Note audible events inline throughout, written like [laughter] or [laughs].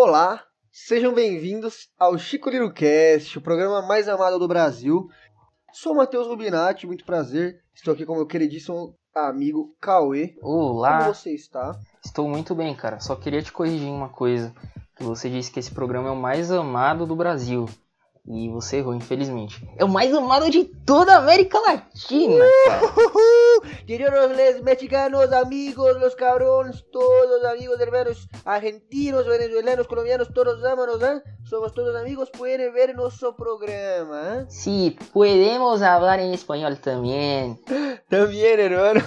Olá, sejam bem-vindos ao Chico Liro Cast, o programa mais amado do Brasil. Sou o Matheus Rubinati, muito prazer. Estou aqui com meu queridíssimo amigo Cauê. Olá. Como você está? Estou muito bem, cara. Só queria te corrigir uma coisa. Que você disse que esse programa é o mais amado do Brasil. E você errou, infelizmente. É o mais amado de toda a América Latina. Queridos les mexicanos, amigos, los cabrones, todos amigos, hermanos argentinos, venezuelanos, colombianos, todos ámanos, ¿eh? Somos todos amigos, pueden ver nuestro programa, ¿eh? Sí, podemos hablar en español también. Também, hermano.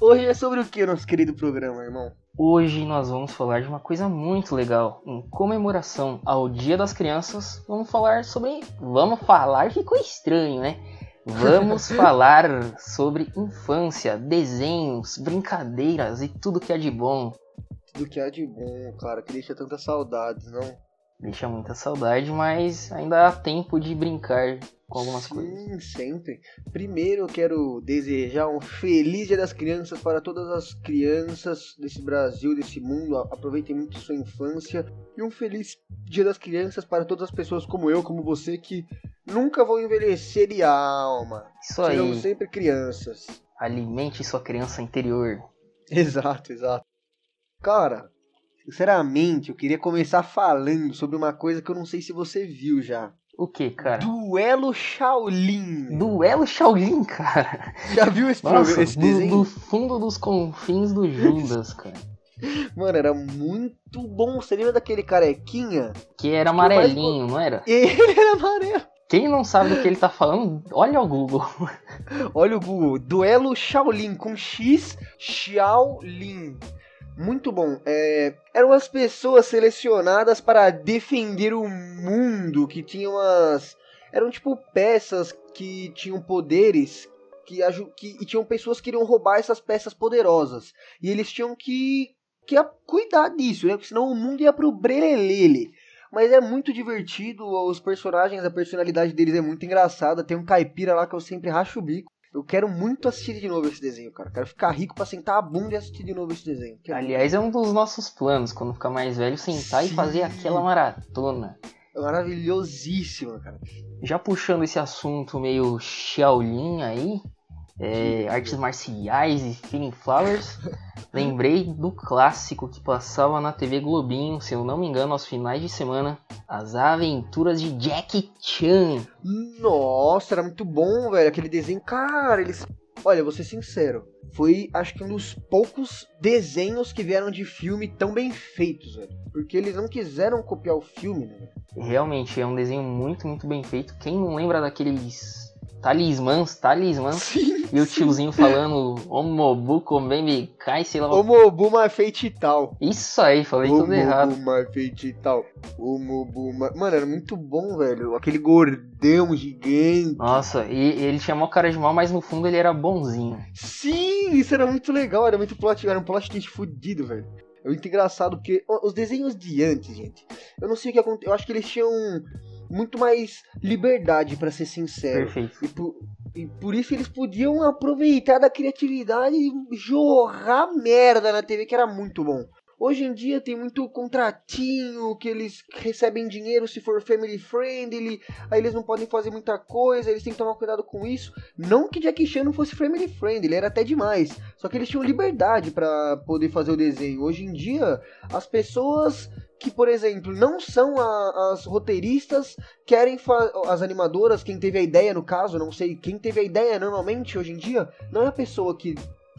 Hoje é sobre o que nosso querido programa, irmão? Hoje nós vamos falar de uma coisa muito legal. Em comemoração ao Dia das Crianças, vamos falar sobre. Vamos falar, ficou estranho, né? Vamos [laughs] falar sobre infância, desenhos, brincadeiras e tudo que é de bom. Tudo que há de bom, cara, que deixa tantas saudades, não? Deixa muita saudade, mas ainda há tempo de brincar com algumas Sim, coisas. sempre. Primeiro eu quero desejar um feliz Dia das Crianças para todas as crianças desse Brasil, desse mundo. Aproveitem muito sua infância. E um feliz Dia das Crianças para todas as pessoas como eu, como você, que nunca vão envelhecer de alma. Isso aí, sempre crianças. alimente sua criança interior. [laughs] Exato, exato. Cara, sinceramente, eu queria começar falando sobre uma coisa que eu não sei se você viu já. O que, cara? Duelo Shaolin. Duelo Shaolin, cara. Já viu esse, Nossa, programa, esse do, desenho? do fundo dos confins do Judas, cara. Mano, era muito bom. Você lembra daquele carequinha? Que era amarelinho, não era? [laughs] Ele era amarelo. Quem não sabe do que ele tá falando, olha o Google. Olha o Google. Duelo Shaolin com X Shaolin. Muito bom. É, eram as pessoas selecionadas para defender o mundo, que tinham as... Eram tipo peças que tinham poderes que, que e tinham pessoas que iriam roubar essas peças poderosas. E eles tinham que, que cuidar disso, né? Porque senão o mundo ia pro brelelele. Mas é muito divertido, os personagens, a personalidade deles é muito engraçada. Tem um caipira lá que eu sempre racho o bico. Eu quero muito assistir de novo esse desenho, cara. Quero ficar rico pra sentar a bunda e assistir de novo esse desenho. Quero Aliás, é um dos nossos planos, quando ficar mais velho, sentar e Sim. fazer aquela maratona. É maravilhosíssimo, cara. Já puxando esse assunto meio Shaolin aí, é, artes marciais e feeling flowers, [laughs] lembrei do clássico que passava na TV Globinho, se eu não me engano, aos finais de semana, As Aventuras de Jackie Chan. Nossa, era muito bom, velho. Aquele desenho, cara, eles. Olha, vou ser sincero. Foi, acho que um dos poucos desenhos que vieram de filme tão bem feitos, velho. Porque eles não quiseram copiar o filme, né? Realmente é um desenho muito, muito bem feito. Quem não lembra daqueles talismãs, talismãs, Sim. e o tiozinho falando Omobu Komemi Kai, sei lá. O Mobuma feito e tal. Isso aí, falei tudo errado. Mobuma feito e tal. O Mobuma. Mano, era muito bom, velho. Aquele gordão gigante. Nossa, e ele tinha mó cara de mal, mas no fundo ele era bonzinho. Sim, isso era muito legal, era muito plot, era um plot twist fudido, velho. É muito engraçado porque os desenhos de antes, gente, eu não sei o que aconteceu, eu acho que eles tinham muito mais liberdade, pra ser sincero. Perfeito. E por, e por isso eles podiam aproveitar da criatividade e jorrar merda na TV, que era muito bom. Hoje em dia tem muito contratinho, que eles recebem dinheiro se for family friendly, aí eles não podem fazer muita coisa, eles têm que tomar cuidado com isso. Não que Jackie Chan não fosse family friendly, ele era até demais. Só que eles tinham liberdade pra poder fazer o desenho. Hoje em dia, as pessoas que, por exemplo, não são a- as roteiristas, querem as animadoras, quem teve a ideia no caso, não sei, quem teve a ideia normalmente hoje em dia, não é a pessoa que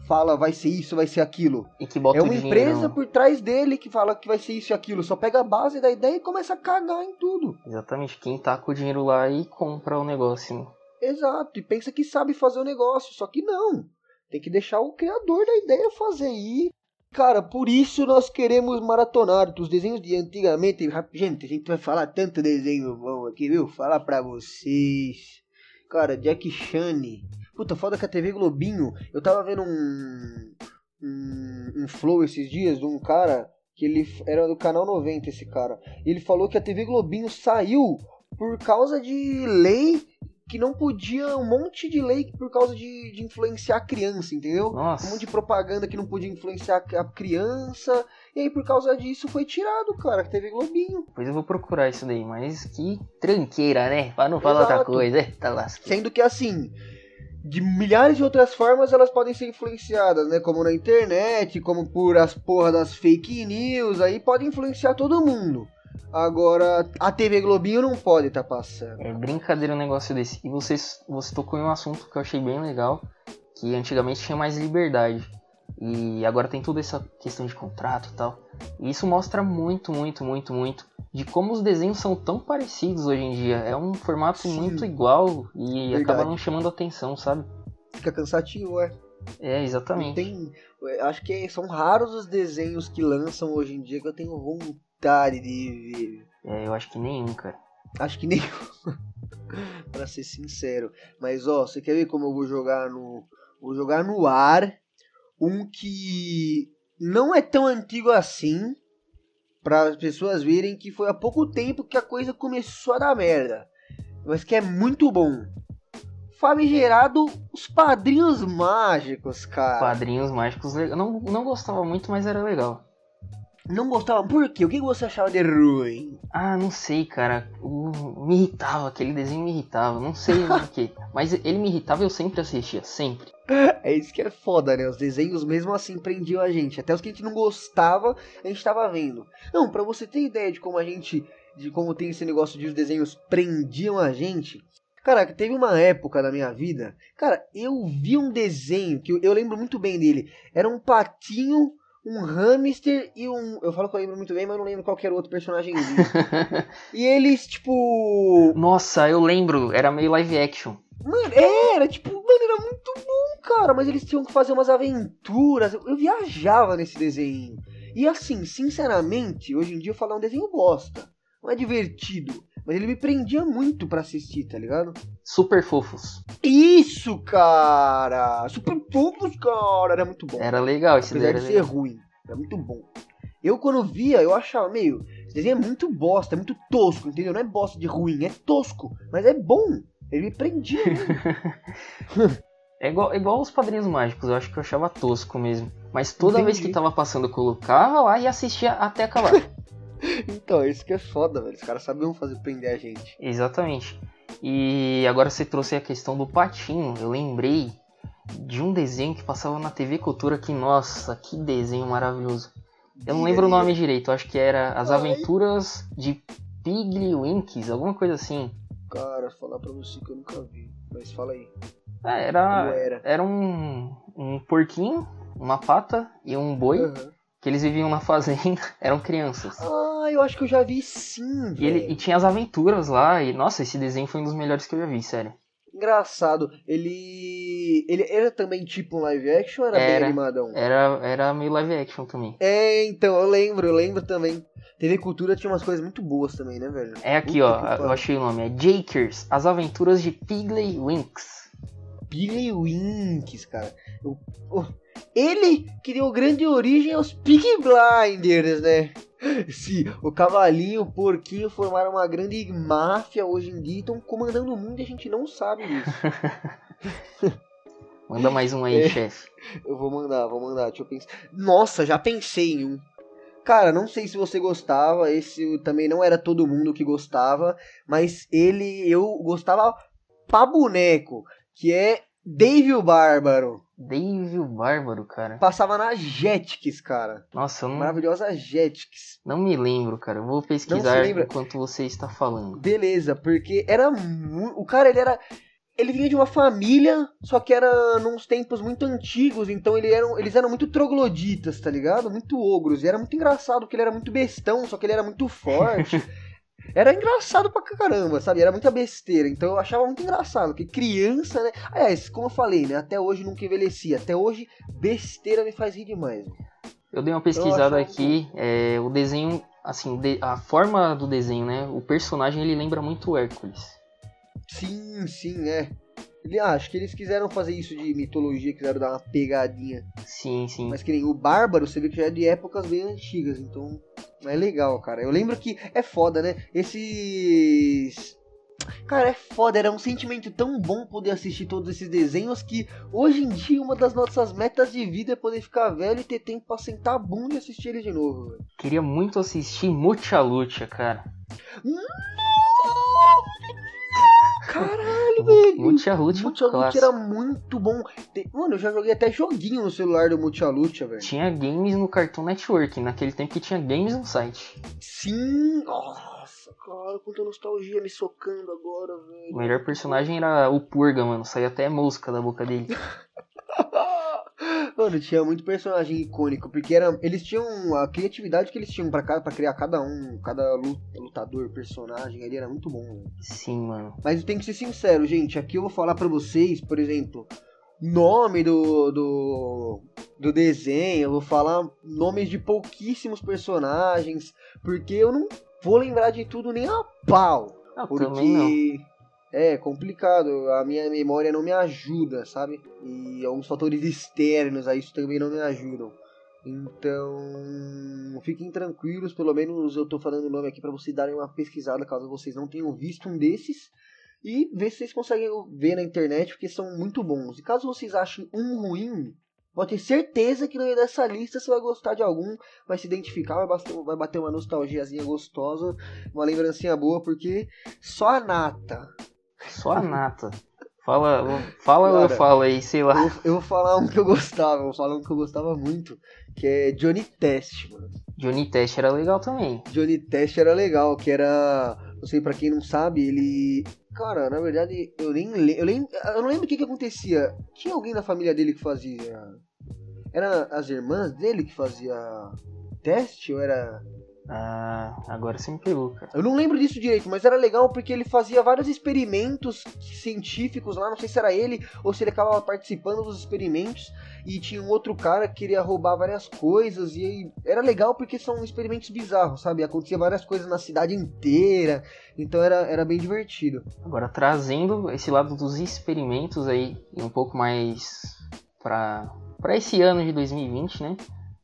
fala vai ser isso, vai ser aquilo. É uma dinheiro. empresa por trás dele que fala que vai ser isso e aquilo. Só pega a base da ideia e começa a cagar em tudo. Exatamente, quem tá com o dinheiro lá e compra o negócio. Exato. E pensa que sabe fazer o negócio. Só que não. Tem que deixar o criador da ideia fazer. E, cara, por isso nós queremos maratonar os desenhos de antigamente. Gente, a gente vai falar tanto desenho bom aqui, viu? Falar pra vocês. Cara, Jack Chan. Puta, foda que a TV Globinho. Eu tava vendo um. Um, um flow esses dias de um cara que ele era do canal 90 esse cara. Ele falou que a TV Globinho saiu por causa de lei que não podia um monte de lei por causa de, de influenciar a criança, entendeu? Nossa. Um monte de propaganda que não podia influenciar a criança. E aí, por causa disso, foi tirado, cara, que teve Globinho. Pois eu vou procurar isso daí, mas que tranqueira, né? Pra não falar outra coisa, [laughs] tá lascado. Sendo que assim, de milhares de outras formas elas podem ser influenciadas, né? Como na internet, como por as porra das fake news, aí pode influenciar todo mundo. Agora, a TV Globinho não pode estar passando. É brincadeira um negócio desse. E você, você tocou em um assunto que eu achei bem legal, que antigamente tinha mais liberdade. E agora tem toda essa questão de contrato e tal. E isso mostra muito, muito, muito, muito de como os desenhos são tão parecidos hoje em dia. É um formato Sim. muito igual e Verdade. acaba não chamando atenção, sabe? Fica cansativo, é. É, exatamente. tem, acho que são raros os desenhos que lançam hoje em dia que eu tenho vontade de ver. É, eu acho que nenhum, cara. Acho que nenhum. [laughs] pra ser sincero. Mas ó, você quer ver como eu vou jogar no. Vou jogar no ar um que não é tão antigo assim. Para as pessoas verem que foi há pouco tempo que a coisa começou a dar merda. Mas que é muito bom. Famigerado os padrinhos mágicos, cara. Quadrinhos mágicos, eu não, não gostava muito, mas era legal. Não gostava? Por quê? O que você achava de ruim? Ah, não sei, cara. O- Me irritava, aquele desenho me irritava. Não sei o que. [laughs] Mas ele me irritava e eu sempre assistia, sempre. É isso que é foda, né? Os desenhos mesmo assim prendiam a gente. Até os que a gente não gostava, a gente tava vendo. Não, pra você ter ideia de como a gente. De como tem esse negócio de os desenhos prendiam a gente. Cara, teve uma época da minha vida. Cara, eu vi um desenho que eu, eu lembro muito bem dele. Era um patinho, um hamster e um. Eu falo que eu lembro muito bem, mas não lembro qual era o outro personagemzinho. [laughs] e eles, tipo. Nossa, eu lembro, era meio live action. Mano, é, era tipo, mano, era muito bom, cara. Mas eles tinham que fazer umas aventuras. Eu, eu viajava nesse desenho. E assim, sinceramente, hoje em dia eu falo é um desenho bosta. Não é divertido. Mas ele me prendia muito pra assistir, tá ligado? Super fofos. Isso, cara! Super fofos, cara! Era muito bom. Era legal esse Apesar daí. de Era ser legal. ruim. Era muito bom. Eu, quando via, eu achava, meio, esse desenho é muito bosta, é muito tosco, entendeu? Não é bosta de ruim, é tosco. Mas é bom. Ele me prendia. [laughs] É igual, igual os padrinhos mágicos, eu acho que eu achava tosco mesmo. Mas toda vez Entendi. que tava passando, eu colocava lá e assistia até acabar. [laughs] Então, isso que é foda, velho. Os caras sabiam fazer prender a gente. Exatamente. E agora você trouxe a questão do patinho. Eu lembrei de um desenho que passava na TV Cultura que, nossa, que desenho maravilhoso. Eu não lembro o nome direito, acho que era As. Aventuras de Piglywinks, alguma coisa assim. Cara, falar pra você que eu nunca vi. Mas fala aí. É, era, era? era um, um porquinho, uma pata e um boi Aham. Que eles viviam na fazenda, [laughs] eram crianças. Ah, eu acho que eu já vi sim, E, ele, e tinha as aventuras lá, e nossa, esse desenho foi um dos melhores que eu já vi, sério. Engraçado. Ele. Ele era também tipo um live action ou era, Era. bem animadão? Era, era meio live action também. É, então, eu lembro, eu lembro também. TV Cultura tinha umas coisas muito boas também, né, velho? É aqui, ó, eu achei o nome, é Jakers, As Aventuras de Piglywinks. Billy Winks, cara. O- o- ele que deu grande origem aos Peaky Blinders, né? Se o cavalinho o porquinho formaram uma grande máfia hoje em dia e estão comandando o mundo e a gente não sabe disso. [laughs] Manda mais um aí, É. chefe. Eu vou mandar, vou mandar, deixa eu pensar. Nossa, já pensei em um. Cara, não sei se você gostava, esse também não era todo mundo que gostava, mas ele eu gostava pra boneco, que é Dave o Bárbaro. Dave o Bárbaro, cara. Passava na Jetix, cara. Nossa, eu não, Maravilhosa Jetix. não me lembro, cara. Eu vou pesquisar enquanto você está falando. Beleza, porque era mu- o cara ele era ele vinha de uma família, só que era nos tempos muito antigos, então ele eram, eles eram muito trogloditas, tá ligado? Muito ogros. E era muito engraçado porque ele era muito bestão, só que ele era muito forte. [laughs] Era engraçado pra caramba, sabe? Era muita besteira. Então eu achava muito engraçado. Porque criança, né? Aliás, como eu falei, né? Até hoje nunca envelheci. Até hoje, besteira me faz rir demais. Eu dei uma pesquisada aqui, é, o desenho, assim, de- a forma do desenho, né? O personagem ele lembra muito o Hércules. Sim, sim, é. Ah, acho que eles quiseram fazer isso de mitologia, quiseram dar uma pegadinha. Sim, sim. Mas que nem o Bárbaro, você vê que já é de épocas bem antigas, então é legal, cara. Eu lembro que é foda, né? Esses. Cara, é foda, era um sentimento tão bom poder assistir todos esses desenhos que hoje em dia uma das nossas metas de vida é poder ficar velho e ter tempo pra sentar a bunda e assistir ele de novo. Véio. Queria muito assistir Mucha Lucha, cara. Caralho, velho. Multialute Multialute era muito bom. Mano, eu já joguei até joguinho no celular do Multialute, velho. Tinha games no Cartoon Network, naquele tempo que tinha games no site. Sim, nossa, cara, quanta nostalgia me socando agora, velho. O melhor personagem era o Purga, mano. Saía até mosca da boca dele. [laughs] Mano, tinha muito personagem icônico, porque era, eles tinham a criatividade que eles tinham pra, pra criar cada um, cada lutador, personagem ali, era muito bom. Véio. Sim, mano. Mas eu tenho que ser sincero, gente, aqui eu vou falar pra vocês, por exemplo, nome do, do, do desenho, eu vou falar nomes de pouquíssimos personagens, porque eu não vou lembrar de tudo nem a pau. Eu porque. É complicado, a minha memória não me ajuda, sabe? E alguns fatores externos a isso também não me ajudam. Então, fiquem tranquilos, pelo menos eu tô falando o nome aqui para vocês darem uma pesquisada caso vocês não tenham visto um desses e ver se vocês conseguem ver na internet, porque são muito bons. E caso vocês achem um ruim, pode ter certeza que no meio dessa lista você vai gostar de algum, vai se identificar, vai bater, uma nostalgiazinha gostosa, uma lembrancinha boa, porque só a nata. Só a nata. Fala, fala Cara, ou eu falo aí, sei lá. Eu, eu vou falar um que eu gostava, eu vou falar um que eu gostava muito, que é Johnny Test, mano. Johnny Test era legal também. Johnny Test era legal, que era. Não sei, pra quem não sabe, ele. Cara, na verdade, eu nem lembro. Eu, lem... eu não lembro o que, que acontecia. Tinha alguém na família dele que fazia. Era as irmãs dele que fazia teste ou era. Ah, agora você me pegou, cara. Eu não lembro disso direito, mas era legal porque ele fazia vários experimentos científicos lá, não sei se era ele ou se ele acabava participando dos experimentos e tinha um outro cara que queria roubar várias coisas e aí era legal porque são experimentos bizarros, sabe? Acontecia várias coisas na cidade inteira, então era, era bem divertido. Agora trazendo esse lado dos experimentos aí um pouco mais pra, pra esse ano de 2020, né?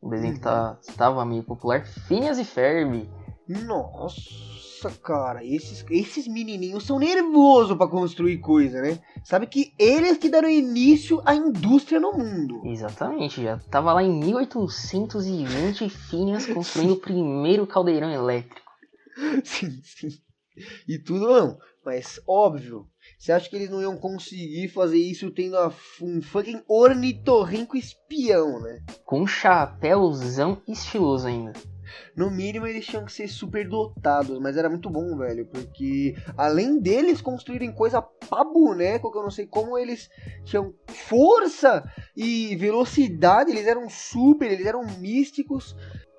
O desenho que tá, tava meio popular, Phineas e Ferb. Nossa, cara, esses, esses menininhos são nervosos pra construir coisa, né? Sabe que eles que deram início à indústria no mundo. Exatamente, já tava lá em 1820 Phineas construindo o [laughs] primeiro caldeirão elétrico. Sim, sim. E tudo não, mas óbvio. Você acha que eles não iam conseguir fazer isso tendo a, um fucking ornitorrinco espião, né? Com um chapéuzão estiloso ainda. No mínimo eles tinham que ser super dotados, mas era muito bom, velho, porque além deles construírem coisa pra boneco, que eu não sei como eles tinham força e velocidade, eles eram super, eles eram místicos.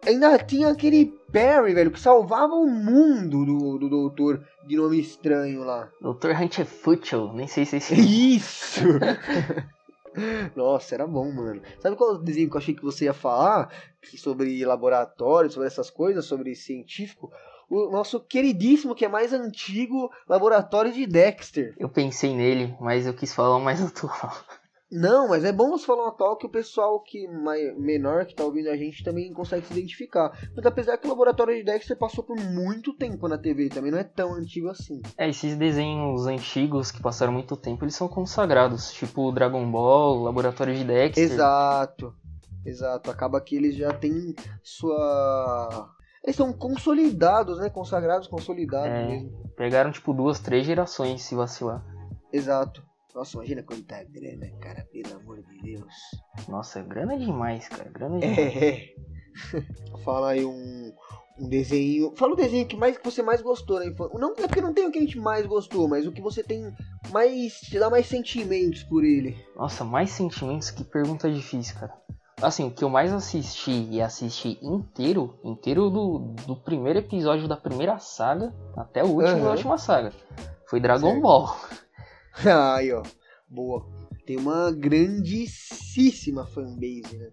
Ainda tinha aquele Perry, velho, que salvava o mundo do, do doutor de nome estranho lá. Dr. Hunter Futchel, nem sei se é. Isso! [laughs] [laughs] Nossa, era bom, mano. Sabe qual desenho que eu achei que você ia falar? Que sobre laboratório, sobre essas coisas, sobre científico? O nosso queridíssimo, que é mais antigo, laboratório de Dexter. Eu pensei nele, mas eu quis falar o mais atual. [laughs] Não, mas é bom você falar um atual que o pessoal que mais, menor que tá ouvindo a gente também consegue se identificar. Mas apesar que o Laboratório de Dexter passou por muito tempo na TV, também não é tão antigo assim. É, esses desenhos antigos que passaram muito tempo, eles são consagrados, tipo Dragon Ball, Laboratório de Dexter. Exato. Exato, acaba que eles já têm sua eles são consolidados, né? Consagrados, consolidados É. mesmo. Pegaram tipo duas, três gerações se vacilar. Exato. Nossa, imagina quanta grana, cara, pelo amor de Deus. Nossa, grana é demais, cara. Grana é demais. É, é. Fala aí um, um desenho. Fala o desenho que, mais, que você mais gostou na infância. Não é porque não tem o que a gente mais gostou, mas o que você tem mais. te dá mais sentimentos por ele. Nossa, mais sentimentos, que pergunta difícil, cara. Assim, o que eu mais assisti e assisti inteiro, inteiro do, do primeiro episódio da primeira saga até o último da Aham. última saga, foi Dragon Certo. Ball. [laughs] aí, ó. Boa. Tem uma grandíssima fanbase, né?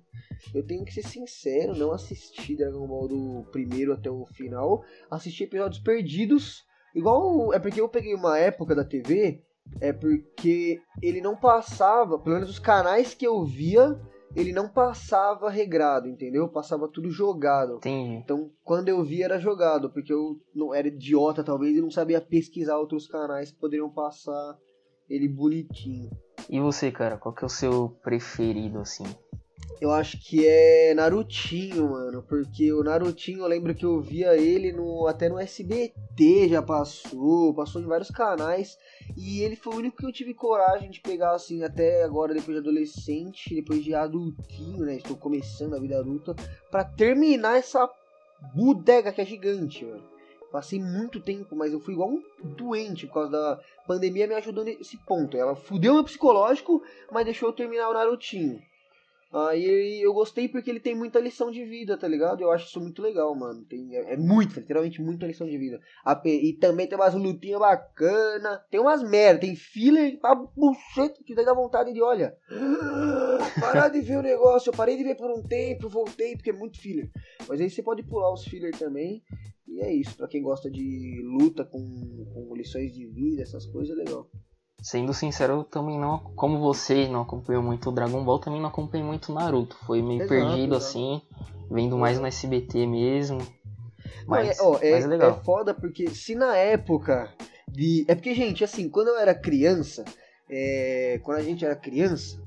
Eu tenho que ser sincero, não assisti Dragon Ball do primeiro até o final. Assisti episódios perdidos. Igual. É porque eu peguei uma época da TV. É porque ele não passava. Pelo menos os canais que eu via. ele não passava regrado, entendeu? Passava tudo jogado. Entendi. Então, quando eu vi era jogado, porque eu não era idiota talvez e não sabia pesquisar outros canais que poderiam passar ele bonitinho. E você, cara, qual que é o seu preferido, assim? Eu acho que é Narutinho, mano. Porque o Narutinho, eu lembro que eu via ele no, até no SBT já passou, passou em vários canais. E ele foi o único que eu tive coragem de pegar, assim, até agora, depois de adolescente, depois de adultinho, né? Estou começando a vida adulta, para terminar essa bodega que é gigante, mano. Passei muito tempo, mas eu fui igual um doente por causa da pandemia me ajudou nesse ponto. Ela fudeu meu psicológico, mas deixou eu terminar o Narutinho. Aí eu gostei porque ele tem muita lição de vida, tá ligado? Eu acho isso muito legal, mano. Tem, é, é muito, literalmente muita lição de vida. E também tem umas lutinhas bacanas. Tem umas merda, tem filler pra bucheta que daí dá vontade de, olha. [gasps] Parar de ver o negócio. Eu parei de ver por um tempo, voltei porque é muito filler. Mas aí você pode pular os filler também. E é isso, pra quem gosta de luta com, com lições de vida, essas coisas, é legal. Sendo sincero, eu também não, como você não acompanhou muito o Dragon Ball, também não acompanhei muito Naruto. Foi meio Exato, perdido exato. assim, vendo mais no SBT mesmo. Mas, Não, é, ó, é, mas é legal. é foda porque se na época de. É porque, gente, assim, quando eu era criança, é, quando a gente era criança,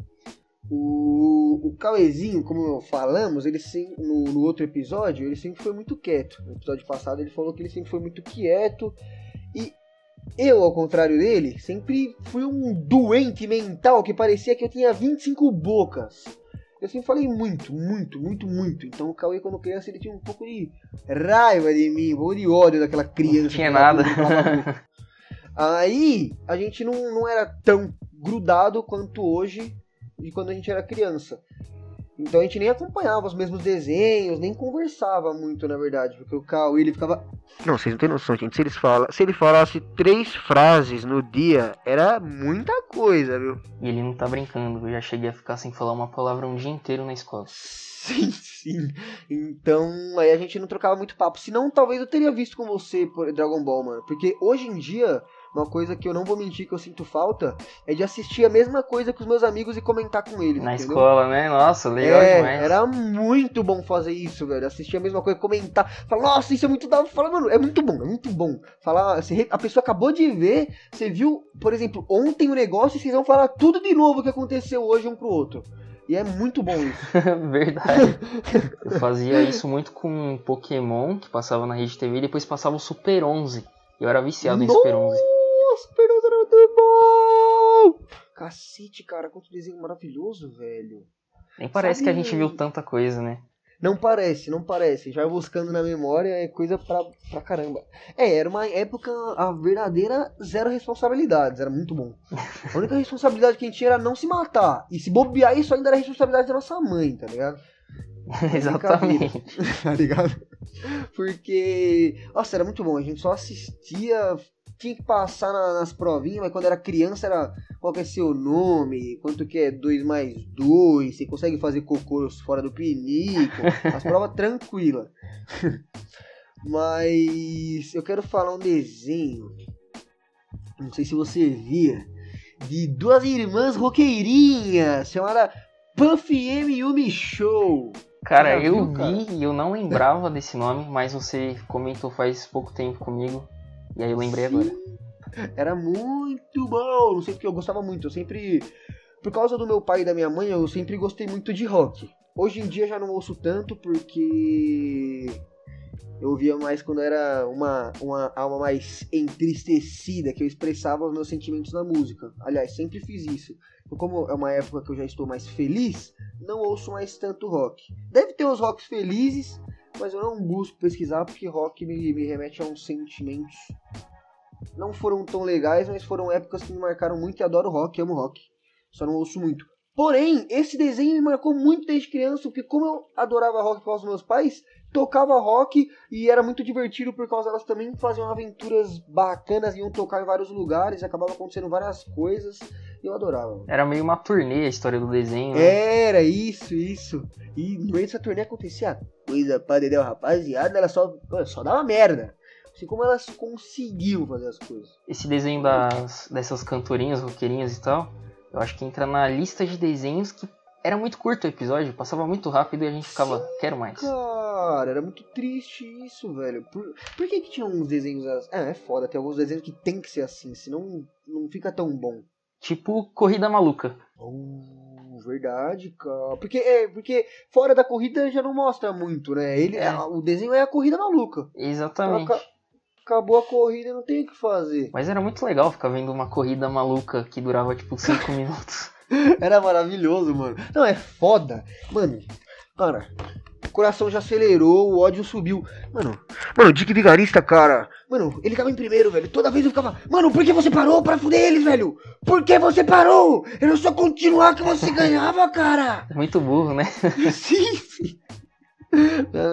o, o Cauezinho, como falamos, ele sim, no, no outro episódio, ele sempre foi muito quieto. No episódio passado ele falou que ele sempre foi muito quieto. E eu, ao contrário dele, sempre fui um doente mental que parecia que eu tinha 25 bocas. Eu sempre falei muito, muito, muito, muito. Então o Cauê, quando criança, ele tinha um pouco de raiva de mim, um pouco de ódio daquela criança. Não tinha nada. [laughs] Aí a gente não, não era tão grudado quanto hoje de quando a gente era criança. Então a gente nem acompanhava os mesmos desenhos, nem conversava muito, na verdade, porque o Cauê ele ficava. Não, vocês não têm noção, gente. Se, eles fala... Se ele falasse três frases no dia, era muita coisa, viu? E ele não tá brincando, eu já cheguei a ficar sem falar uma palavra um dia inteiro na escola. [laughs] Sim, sim. Então, aí a gente não trocava muito papo. Senão, talvez eu teria visto com você por Dragon Ball, mano. Porque hoje em dia, uma coisa que eu não vou mentir que eu sinto falta é de assistir a mesma coisa com os meus amigos e comentar com eles. Na entendeu? escola, né? Nossa, legal é, demais. era muito bom fazer isso, velho. Assistir a mesma coisa, comentar, falar, nossa, isso é muito da. Falar, mano, é muito bom, é muito bom. Falar, você a pessoa acabou de ver, você viu, por exemplo, ontem o negócio e vocês vão falar tudo de novo que aconteceu hoje um pro outro. E é muito bom isso. [laughs] Verdade. Eu fazia isso muito com Pokémon, que passava na Rede TV, e depois passava o Super 11. Eu era viciado em Super 11. Era muito bom! Cacete, cara, quanto desenho maravilhoso, velho. Nem parece Sabe- que a gente viu tanta coisa, né? Não parece, não parece. Já buscando na memória é coisa pra, pra caramba. É, era uma época, a verdadeira zero responsabilidades, era muito bom. A única responsabilidade que a gente tinha era não se matar. E se bobear, isso ainda era responsabilidade da nossa mãe, tá ligado? [laughs] Exatamente. [laughs] Tá ligado? Porque, nossa, era muito bom. A gente só assistia, tinha que passar na- nas provinhas, mas quando era criança era qual que é seu nome, quanto que é 2 mais 2, você consegue fazer cocô fora do pinico, as [laughs] provas tranquilas. Mas eu quero falar um desenho, não sei se você via, de duas irmãs roqueirinhas, chamada Puff M Yumi Show. Cara, eu vi e eu não lembrava desse nome, mas você comentou faz pouco tempo comigo. E aí eu lembrei agora. Era muito bom, não sei porque eu gostava muito. Eu sempre, por causa do meu pai e da minha mãe, eu sempre gostei muito de rock. Hoje em dia já não ouço tanto porque eu ouvia mais quando era uma, uma alma mais entristecida, que eu expressava os meus sentimentos na música. Aliás, sempre fiz isso. Então, como é uma época que eu já estou mais feliz, não ouço mais tanto rock. Deve ter os rocks felizes, mas eu não busco pesquisar porque rock me, me remete a uns sentimentos não foram tão legais, mas foram épocas que me marcaram muito e adoro rock, amo rock. Só não ouço muito. Porém, esse desenho me marcou muito desde criança, porque como eu adorava rock por causa dos meus pais, tocava rock e era muito divertido por causa elas também faziam aventuras bacanas, iam tocar em vários lugares, acabava acontecendo várias coisas, e eu adorava. Era meio uma turnê a história do desenho. né? Era isso, isso. E no meio dessa turnê acontecia coisa pra dedéu, rapaziada, ela só, só dava merda. Assim como elas conseguiam fazer as coisas. Esse desenho das, dessas cantorinhas, roqueirinhas e tal, eu acho que entra na lista de desenhos que era muito curto o episódio, passava muito rápido e a gente ficava, quero mais. Cara, era muito triste isso, velho. Por, por que que tinha uns desenhos assim? É, é foda, tem alguns desenhos que tem que ser assim, senão não fica tão bom. Tipo Corrida Maluca. Oh, verdade, cara. Porque, é, porque fora da corrida já não mostra muito, né? Ele, É. a- o desenho é a corrida maluca. Exatamente. Aca- Acabou a corrida, não tem o que fazer. Mas era muito legal ficar vendo uma corrida maluca que durava tipo 5 [laughs] minutos. Era maravilhoso, mano. Não, é foda. Mano, cara, o coração já acelerou, o ódio subiu. Mano, mano, Dick Vigarista, cara. Mano, ele tava em primeiro, velho. Toda vez eu ficava, mano, por que você parou pra fuder eles, velho? Por que você parou? Era só continuar que você [laughs] ganhava, cara. Muito burro, né? [laughs] sim, sim.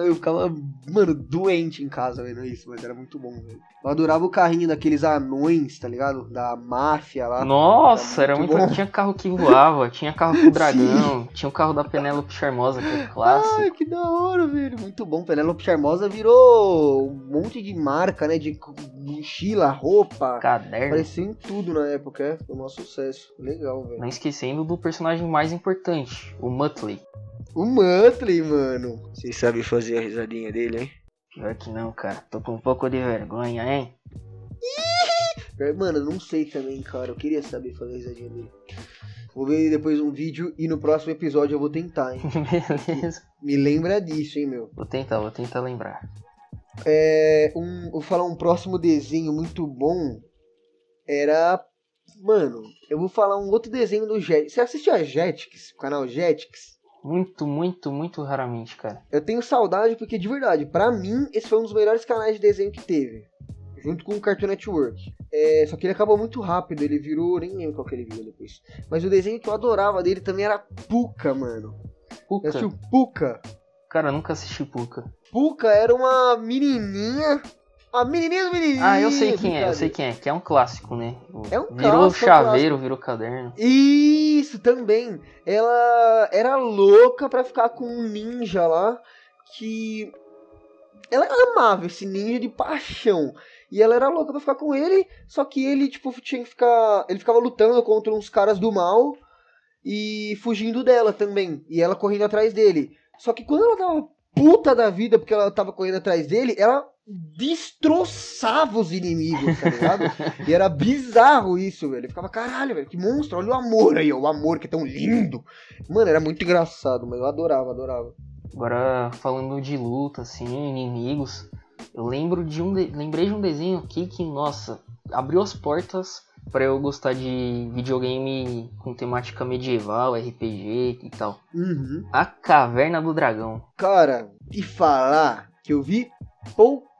Eu ficava, mano, doente em casa vendo isso, mas era muito bom, velho. Eu adorava o carrinho daqueles anões, tá ligado? Da máfia lá. Nossa, Era era muito muito. bom. Tinha carro que voava, tinha carro com [laughs] dragão, tinha o carro da Penélope Charmosa, que é clássico. Ai, que da hora, velho. Muito bom. Penélope Charmosa virou um monte de marca, né? De mochila, roupa. Caderno. Apareceu em tudo na época, é. Foi um sucesso. Legal, velho. Não esquecendo do personagem mais importante, o Muttley. O Muttley, mano. Vocês sabem fazer a risadinha dele, hein? Pior que não, cara. Tô com um pouco de vergonha, hein? Mano, eu não sei também, cara. Eu queria saber fazer a risadinha dele. Vou ver depois um vídeo e no próximo episódio eu vou tentar, hein? [laughs] Beleza. Me lembra disso, hein, meu? Vou tentar, vou tentar lembrar. É, um, vou falar um próximo desenho muito bom. Era. Mano, eu vou falar um outro desenho do Jetix. Você assistiu a Jetix? O canal Jetix? Muito, muito, muito raramente, cara. Eu tenho saudade porque, de verdade, pra mim, esse foi um dos melhores canais de desenho que teve. Junto com o Cartoon Network. É, só que ele acabou muito rápido, ele virou. Nem lembro qual que ele virou depois. Mas o desenho que eu adorava dele também era Puka, mano. Puka. assistiu Puka? Cara, eu nunca assisti Puka. Puka era uma menininha. A menininha do menininho. Ah, eu sei quem é, eu sei quem é, que é um clássico, né? É um virou clássico, é um chaveiro, virou caderno. Isso, também. Ela era louca pra ficar com um ninja lá que ela amava esse ninja de paixão. E ela era louca pra ficar com ele, só que ele tipo tinha que ficar, ele ficava lutando contra uns caras do mal e fugindo dela também, e ela correndo atrás dele. Só que quando ela tava puta da vida porque ela tava correndo atrás dele, ela destroçava os inimigos, tá ligado? E era bizarro isso, velho. Eu ficava, caralho, velho, que monstro, olha o amor aí, ó, o amor que é tão lindo. Mano, era muito engraçado, mas eu adorava, adorava. Agora, falando de luta, assim, inimigos, eu lembro de um. de- Lembrei de um desenho aqui que, nossa, abriu as portas pra eu gostar de videogame com temática medieval, RPG e tal. Uhum. A Caverna do Dragão. Cara, e falar que eu vi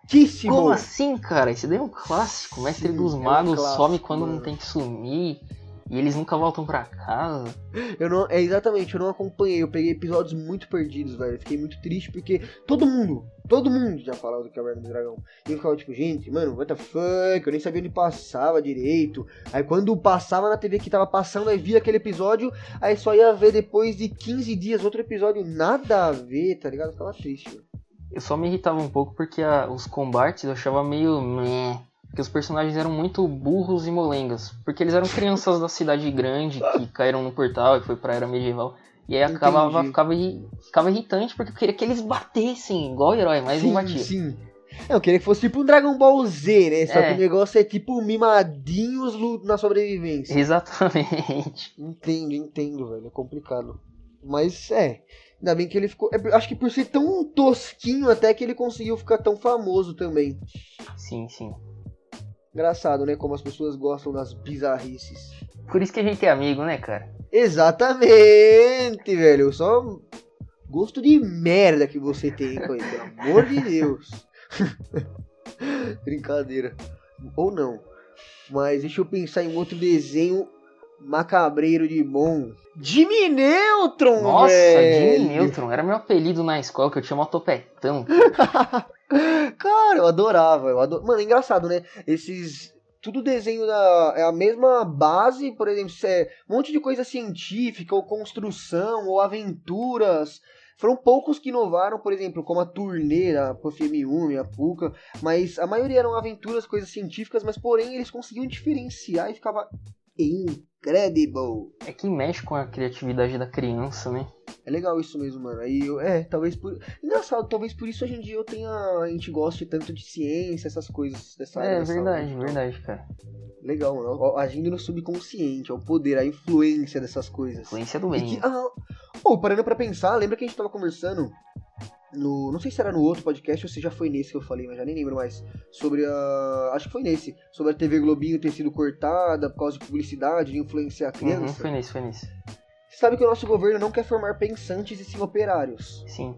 pouquíssimo. Como assim, cara? Esse daí é um clássico. Mestre Sim, dos é um Magos some quando não mano. tem que sumir. E eles nunca voltam pra casa. Eu não, é exatamente, eu não acompanhei, eu peguei episódios muito perdidos, velho. Eu fiquei muito triste porque todo mundo, todo mundo já falava do Caverna do Dragão. E eu ficava tipo, gente, mano, what the fuck, eu nem sabia onde passava direito. Aí quando passava na TV que tava passando, aí via aquele episódio, aí só ia ver depois de 15 dias outro episódio, nada a ver, tá ligado? Eu ficava triste. velho. Eu só me irritava um pouco porque a- os combates eu achava meio meh. Porque os personagens eram muito burros e molengas. Porque eles eram crianças da cidade grande que caíram no portal e foi pra era medieval. E aí acabava, ficava, ficava irritante porque eu queria que eles batessem igual herói, mas não sim, batia. sim. É, Eu queria que fosse tipo um Dragon Ball Z, né? Só É. que o negócio é tipo mimadinhos na sobrevivência. Exatamente. Entendo, entendo, velho. É complicado. Mas é. Ainda bem que ele ficou. é, acho que por ser tão tosquinho até que ele conseguiu ficar tão famoso também. Sim, sim. Engraçado, né? Como as pessoas gostam das bizarrices. Por isso que a gente é amigo, né, cara? Exatamente, velho. Só gosto de merda que você tem com ele, pelo amor de Deus. [laughs] Brincadeira. Ou não. Mas deixa eu pensar em outro desenho macabreiro de bom. Jimmy Neutron, Nossa, velho. Jimmy Neutron. Era meu apelido na escola que eu tinha motopetão. [laughs] Cara, eu adorava. Eu ador... Mano, é engraçado, né? Esses. Tudo desenho da. É a mesma base, por exemplo, é um monte de coisa científica, ou construção, ou aventuras. Foram poucos que inovaram, por exemplo, como a turnê, a Puff M1 e a Puka, mas a maioria eram aventuras, coisas científicas, mas porém eles conseguiam diferenciar e ficava incredible. É que mexe com a criatividade da criança, né? É legal isso mesmo, mano. Aí eu, é, talvez por. Engraçado, talvez por isso hoje em dia eu tenha. A gente goste tanto de ciência, essas coisas dessa área. É da verdade, saúde. verdade, cara. Legal, mano. Agindo no subconsciente, é o poder, a influência dessas coisas. Influência do bem. que, ah, oh, parando pra pensar, lembra que a gente tava conversando no. Não sei se era no outro podcast ou se já foi nesse que eu falei, mas já nem lembro mais. Sobre a. Acho que foi nesse. Sobre a TV Globinho ter sido cortada por causa de publicidade, de influenciar a criança. Uhum, foi nesse, foi nesse. Sabe que o nosso governo não quer formar pensantes e sim operários. Sim.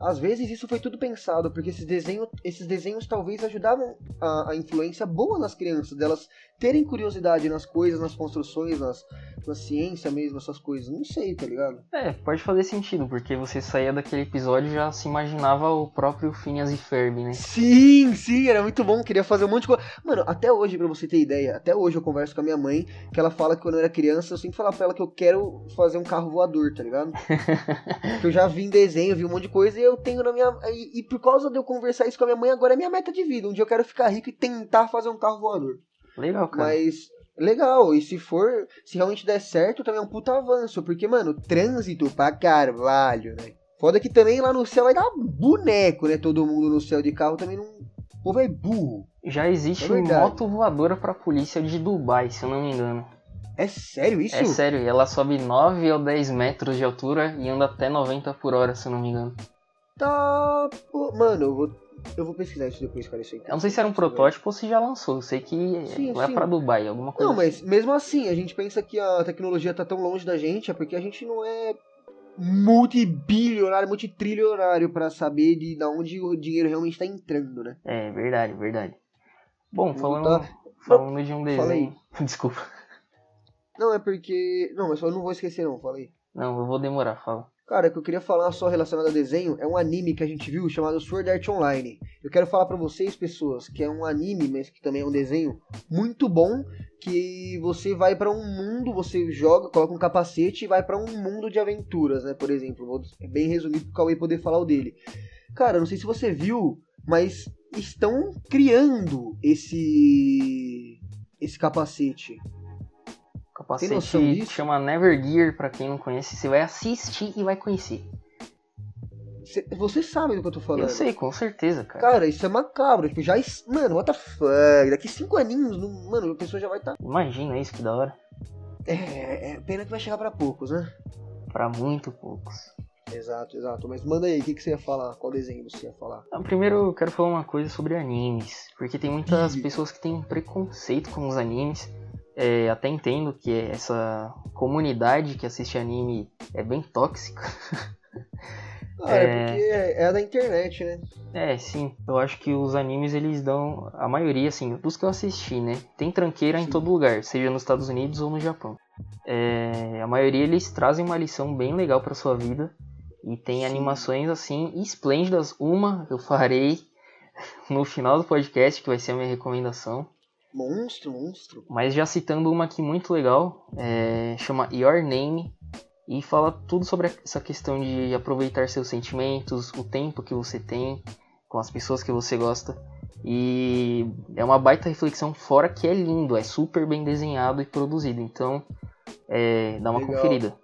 Às vezes isso foi tudo pensado, porque esses desenhos, esses desenhos talvez ajudavam a, a influência boa nas crianças, delas terem curiosidade nas coisas, nas construções, nas, na ciência mesmo, essas coisas. Não sei, tá ligado? É, pode fazer sentido, porque você saía daquele episódio e já se imaginava o próprio Phineas e Ferb, né? Sim, sim, era muito bom, queria fazer um monte de coisa. Mano, até hoje, pra você ter ideia, até hoje eu converso com a minha mãe, que ela fala que quando eu era criança, eu sempre falava pra ela que eu quero fazer um carro voador, tá ligado? [laughs] que eu já vi em desenho, vi um monte de coisa e eu tenho na minha. E, e por causa de eu conversar isso com a minha mãe, agora é minha meta de vida. Um dia eu quero ficar rico e tentar fazer um carro voador. Legal, cara. Mas. Legal, e se for, se realmente der certo, também é um puta avanço, porque, mano, trânsito pra carvalho, né? Foda que também lá no céu vai dar boneco, né? Todo mundo no céu de carro também não. O povo é burro. Já existe É moto voadora pra polícia de Dubai, se eu não me engano. É sério isso? É sério, e ela sobe 9 ou 10 metros de altura e anda até 90 por hora, se eu não me engano. Tá. Mano, eu vou. Eu vou pesquisar isso depois, cara. Isso aí. Eu não sei se era um protótipo ou se já lançou. Eu sei que Sim, vai sim. pra Dubai, alguma coisa Não, assim. mas mesmo assim, a gente pensa que a tecnologia tá tão longe da gente, é porque a gente não é multibilionário, multitrilionário pra saber de, de onde o dinheiro realmente tá entrando, né? É, verdade, verdade. Bom, falando, botar- falando de um desenho. [laughs] Desculpa. Não, é porque. Não, mas eu não vou esquecer, não, fala aí. Não, eu vou demorar, fala. Cara, o que eu queria falar só relacionado a desenho é um anime que a gente viu chamado Sword Art Online. Eu quero falar pra vocês, pessoas, que é um anime, mas que também é um desenho muito bom, que você vai pra um mundo, você joga, coloca um capacete e vai pra um mundo de aventuras, né? Por exemplo, vou é bem resumido pro Cauê poder falar o dele. Cara, não sei se você viu, mas estão criando esse esse capacete. Capacete chama Never Gear, pra quem não conhece. Você vai assistir e vai conhecer. Cê- Você sabe do que eu tô falando? Eu sei, com certeza, cara. Cara, isso é macabro. Tipo, já. Mano, what the fuck? Daqui cinco aninhos, mano, a pessoa já vai estar. Tá... Imagina isso, que da hora. É, é pena que vai chegar pra poucos, né? Pra muito poucos. Exato, exato. Mas manda aí, o que, que você ia falar? Qual desenho você ia falar? Ah, Primeiro eu quero falar uma coisa sobre animes, porque tem muitas Ih. pessoas que têm preconceito com os animes. É, até entendo que essa comunidade que assiste anime é bem tóxica. Ah, é, É. porque é, a da internet, né? É, sim. Eu acho que os animes eles dão a maioria, assim, dos que eu assisti, né? Tem tranqueira em Sim. todo lugar, seja nos Estados Unidos ou no Japão. É, a maioria eles trazem uma lição bem legal pra sua vida e tem Sim. animações assim esplêndidas. Uma eu farei [laughs] no final do podcast, que vai ser a minha recomendação. Monstro, monstro. Mas já citando uma aqui muito legal, é, chama Your Name e fala tudo sobre essa questão de aproveitar seus sentimentos, o tempo que você tem com as pessoas que você gosta. E é uma baita reflexão, fora que é lindo, é super bem desenhado e produzido. Então, é, dá uma Legal. conferida.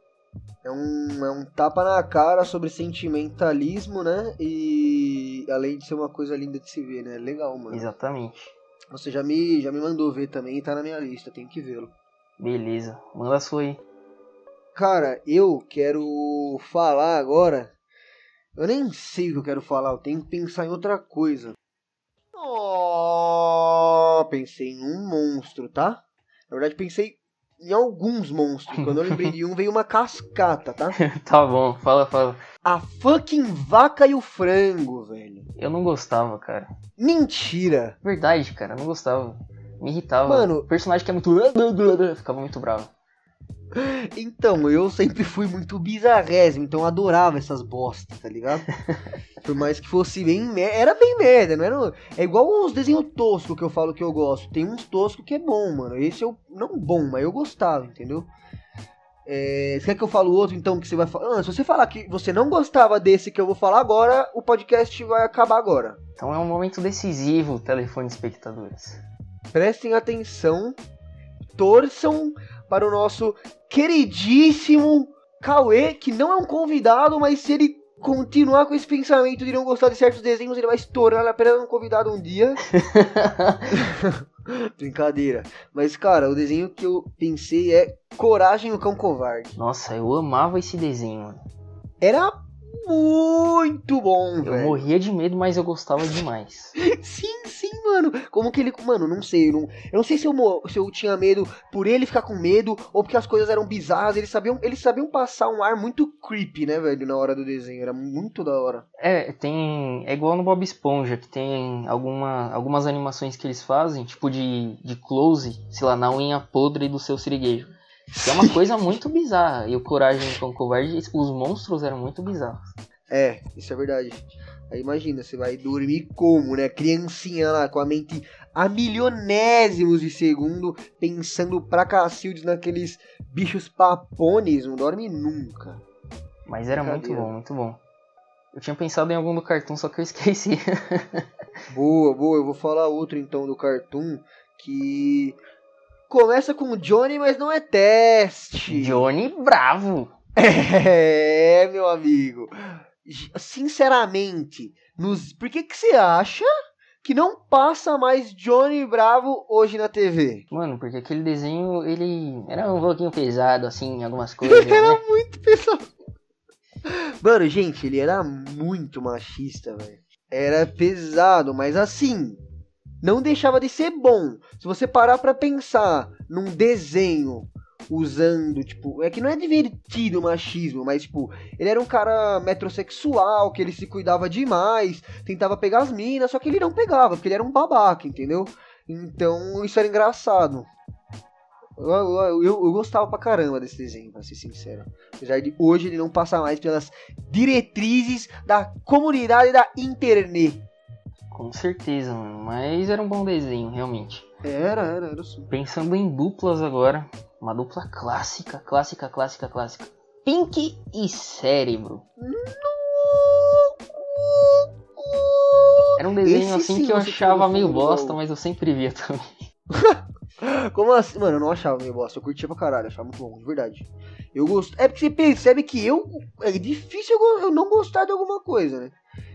É um, é um tapa na cara sobre sentimentalismo, né? E além de ser uma coisa linda de se ver, né? Legal, mano. Exatamente. Você já me, já me mandou ver também e tá na minha lista, tenho que vê-lo. Beleza, manda a sua aí. Cara, eu quero falar agora. Eu nem sei o que eu quero falar, eu tenho que pensar em outra coisa. Oh, pensei em um monstro, tá? Na verdade, pensei em alguns monstros. Quando eu lembrei de um, veio uma cascata, tá? [laughs] tá bom, fala, fala. A fucking vaca e o frango, velho. Eu não gostava, cara. Mentira! Verdade, cara, eu não gostava. Me irritava. Mano- O personagem que é muito. [laughs] Ficava muito bravo. Então, eu sempre fui muito bizarrésimo, então eu adorava essas bostas, tá ligado? Por mais que fosse bem merda, era bem merda, não era? É igual os desenhos toscos que eu falo que eu gosto. Tem uns toscos que é bom, mano. Esse eu não bom, mas eu gostava, entendeu? É, você quer que eu fale outro então que você vai falar? Ah, se você falar que você não gostava desse que eu vou falar agora, o podcast vai acabar agora. Então é um momento decisivo, telefone espectadores. Prestem atenção. torçam para o nosso queridíssimo Cauê, que não é um convidado, mas se ele continuar com esse pensamento de não gostar de certos desenhos, ele vai estourar apenas um convidado um dia. [laughs] Brincadeira. Mas, cara, o desenho que eu pensei é Coragem o Cão Covarde. Nossa, eu amava esse desenho, mano. Era muito bom, Eu velho. morria de medo, mas eu gostava demais. [laughs] Sim, sim, mano. Como que ele. Mano, não sei. Eu não, eu não sei se eu, se eu tinha medo por ele ficar com medo ou porque as coisas eram bizarras. Eles sabiam, eles sabiam passar um ar muito creepy, né, velho, na hora do desenho. Era muito da hora. É, tem. É igual no Bob Esponja, que tem alguma, algumas animações que eles fazem, tipo de, de close, sei lá, na unha podre do seu siriguejo. Que é uma coisa muito bizarra. E o Coragem com o Covarde, os monstros eram muito bizarros. É, isso é verdade. Aí imagina, você vai dormir como, né? Criancinha lá, com a mente a milionésimos de segundo, pensando pra cacildes naqueles bichos papones, não dorme nunca. Mas era muito bom, muito bom. Eu tinha pensado em algum do cartoon, só que eu esqueci. [laughs] Boa, boa, eu vou falar outro então do Cartoon, que começa com Johnny, mas não é teste. Johnny Bravo. [laughs] É, meu amigo. Sinceramente, nos... por que que você acha que não passa mais Johnny Bravo hoje na TV? Mano, porque aquele desenho, ele era um pouquinho pesado, assim, em algumas coisas, [laughs] né? Era muito pesado. Mano, gente, ele era muito machista, velho. Era pesado, mas assim, não deixava de ser bom. Se você parar pra pensar num desenho usando, tipo, é que não é divertido o machismo, mas tipo, ele era um cara metrosexual, que ele se cuidava demais, tentava pegar as minas, só que ele não pegava, porque ele era um babaca, entendeu? Então, isso era engraçado. Eu, eu, eu- gostava pra caramba desse desenho, pra ser sincero. Apesar de hoje ele não passar mais pelas diretrizes da comunidade da internet. Com certeza, mano. Mas era um bom desenho, realmente. Era, era, era sim. Pensando em duplas agora, uma dupla clássica, clássica, clássica, clássica. Pink e Cérebro. Era um desenho Esse assim sim que eu achava meio bosta, mas eu sempre via também. [laughs] [laughs] Como assim? Mano, eu não achava meio bosta. Eu curtia pra caralho, achava muito bom, de verdade. Eu gosto. É porque você percebe que eu. É difícil eu não gostar de alguma coisa, né?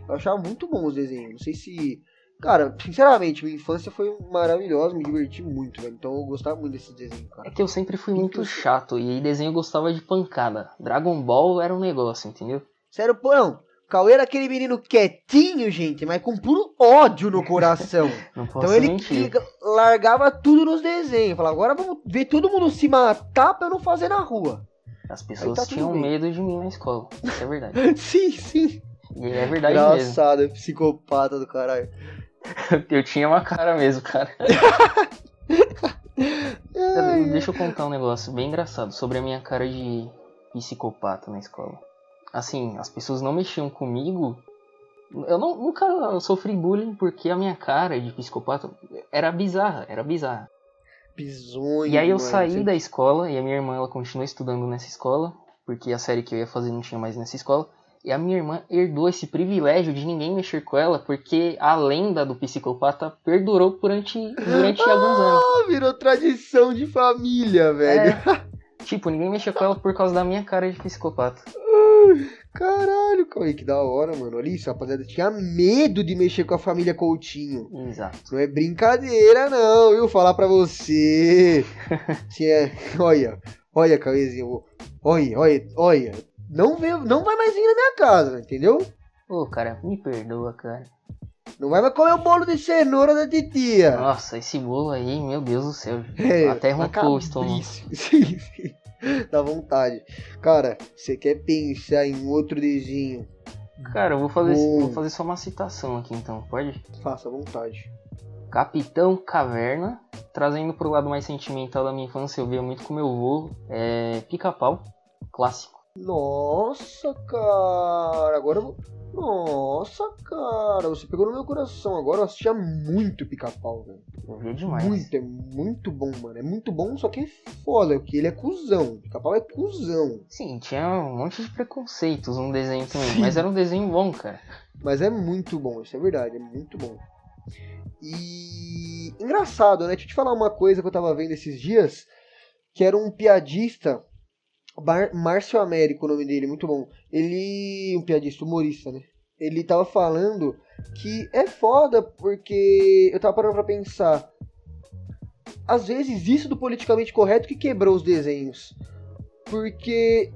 Eu achava muito bom os desenhos. Não sei se. Cara, sinceramente, minha infância foi maravilhosa, me diverti muito, velho. Então eu gostava muito desses desenhos, cara. É que eu sempre fui muito Pink e- chato e aí desenho eu gostava de pancada. Dragon Ball era um negócio, entendeu? Sério, pô, não. Cauê era aquele menino quietinho, gente, mas com puro ódio no coração. [laughs] Não posso Então ele, mentir. largava tudo nos desenhos. Falava, agora vamos ver todo mundo se matar pra eu não fazer na rua. As pessoas tá tinham medo de mim na escola. Isso é verdade. [laughs] sim, sim. E é verdade mesmo. Engraçado, é psicopata do caralho. [laughs] Eu tinha uma cara mesmo, cara. [laughs] Deixa eu contar um negócio bem engraçado sobre a minha cara de psicopata na escola. Assim, as pessoas não mexiam comigo. Eu não, nunca sofri bullying porque a minha cara de psicopata era bizarra, era bizarra. Bizonho. E aí eu mano, saí você- da escola e a minha irmã ela continuou estudando nessa escola, porque a série que eu ia fazer não tinha mais nessa escola. E a minha irmã herdou esse privilégio de ninguém mexer com ela, porque a lenda do psicopata perdurou durante, durante alguns anos. Ah, virou tradição de família, velho. É, [laughs] tipo, ninguém mexia com ela por causa da minha cara de psicopata. Caralho, Cauê, que da hora, mano. Olha isso, rapaziada. Tinha medo de mexer com a família Coutinho. Exato. Não é brincadeira, não, viu? Falar pra você. [laughs] Tinha... Olha, olha, Cauêzinho. Olha, olha, olha. Não, vê, não vai mais vir na minha casa, entendeu? Ô, cara, me perdoa, cara. Não vai mais comer o bolo de cenoura da titia. Nossa, esse bolo aí, meu Deus do céu. É, Até roncou o estômago. [laughs] Sim, sim. Dá vontade. Cara, você quer pensar em outro desenho? Cara, eu vou fazer, Bom. vou fazer só uma citação aqui então, pode? Faça à vontade. Capitão Caverna, trazendo pro lado mais sentimental da minha infância, eu via muito com meu avô, é Pica-Pau, clássico. Nossa, cara. Agora eu vou. Nossa, cara. Você pegou no meu coração. Agora eu assistia muito pica-pau, velho. Eu via demais. Muito, é muito bom, mano. É muito bom, só que é foda, porque ele é cuzão. Pica-pau é cuzão. Sim, tinha um monte de preconceitos no desenho também, Sim. mas era um desenho bom, cara. Mas é muito bom, isso é verdade, é muito bom. E engraçado, né? Deixa eu te falar uma coisa que eu tava vendo esses dias, que era um piadista, Bar Márcio Américo, o nome dele, muito bom. Ele, um piadista humorista, né? Ele tava falando que é foda porque eu tava parando pra pensar. Às vezes isso do politicamente correto que quebrou os desenhos. Porque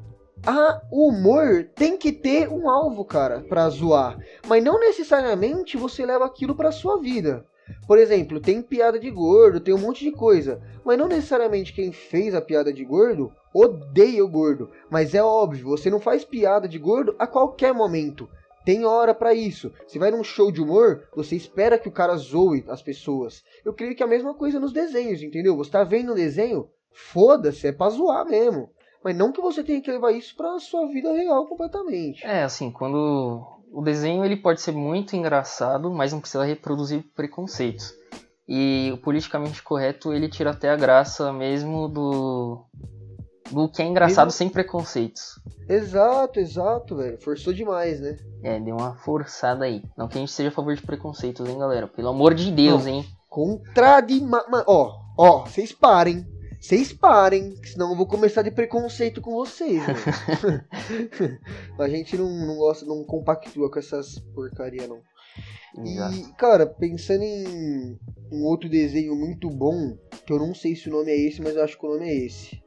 ah, o humor tem que ter um alvo, cara, pra zoar. Mas não necessariamente você leva aquilo pra sua vida. Por exemplo, tem piada de gordo, tem um monte de coisa. Mas não necessariamente quem fez a piada de gordo odeia o gordo. Mas é óbvio, você não faz piada de gordo a qualquer momento. Tem hora para isso. Se vai num show de humor, você espera que o cara zoe as pessoas. Eu creio que é a mesma coisa nos desenhos, entendeu? Você tá vendo um desenho, foda-se, é pra zoar mesmo. Mas não que você tenha que levar isso pra sua vida real completamente. É, assim, quando o desenho ele pode ser muito engraçado, mas não precisa reproduzir preconceitos. E o politicamente correto ele tira até a graça mesmo do do que é engraçado mesmo... sem preconceitos. Exato, exato, velho. Forçou demais, né? É, deu uma forçada aí. Não que a gente seja a favor de preconceitos, hein, galera? Pelo amor de Deus, não. hein? Contra de. Ó, ó, vocês parem. Vocês parem, senão eu vou começar de preconceito com vocês. [laughs] [laughs] a gente não, não gosta, não compactua com essas porcaria, não. Exato. E, cara, pensando em um outro desenho muito bom, que eu não sei se o nome é esse, mas eu acho que o nome é esse.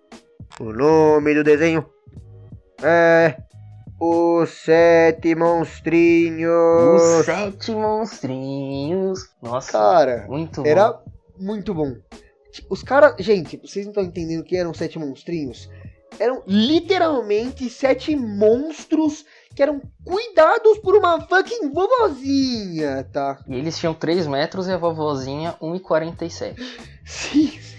O nome do desenho é Os Sete Monstrinhos. Os Sete Monstrinhos. Nossa, cara, muito bom. Era muito bom. Os caras. Gente, vocês não estão entendendo o que eram sete monstrinhos? Eram literalmente sete monstros que eram cuidados por uma fucking vovozinha, tá? E eles tinham 3 metros e a vovozinha 1,47. [laughs] sim, sim.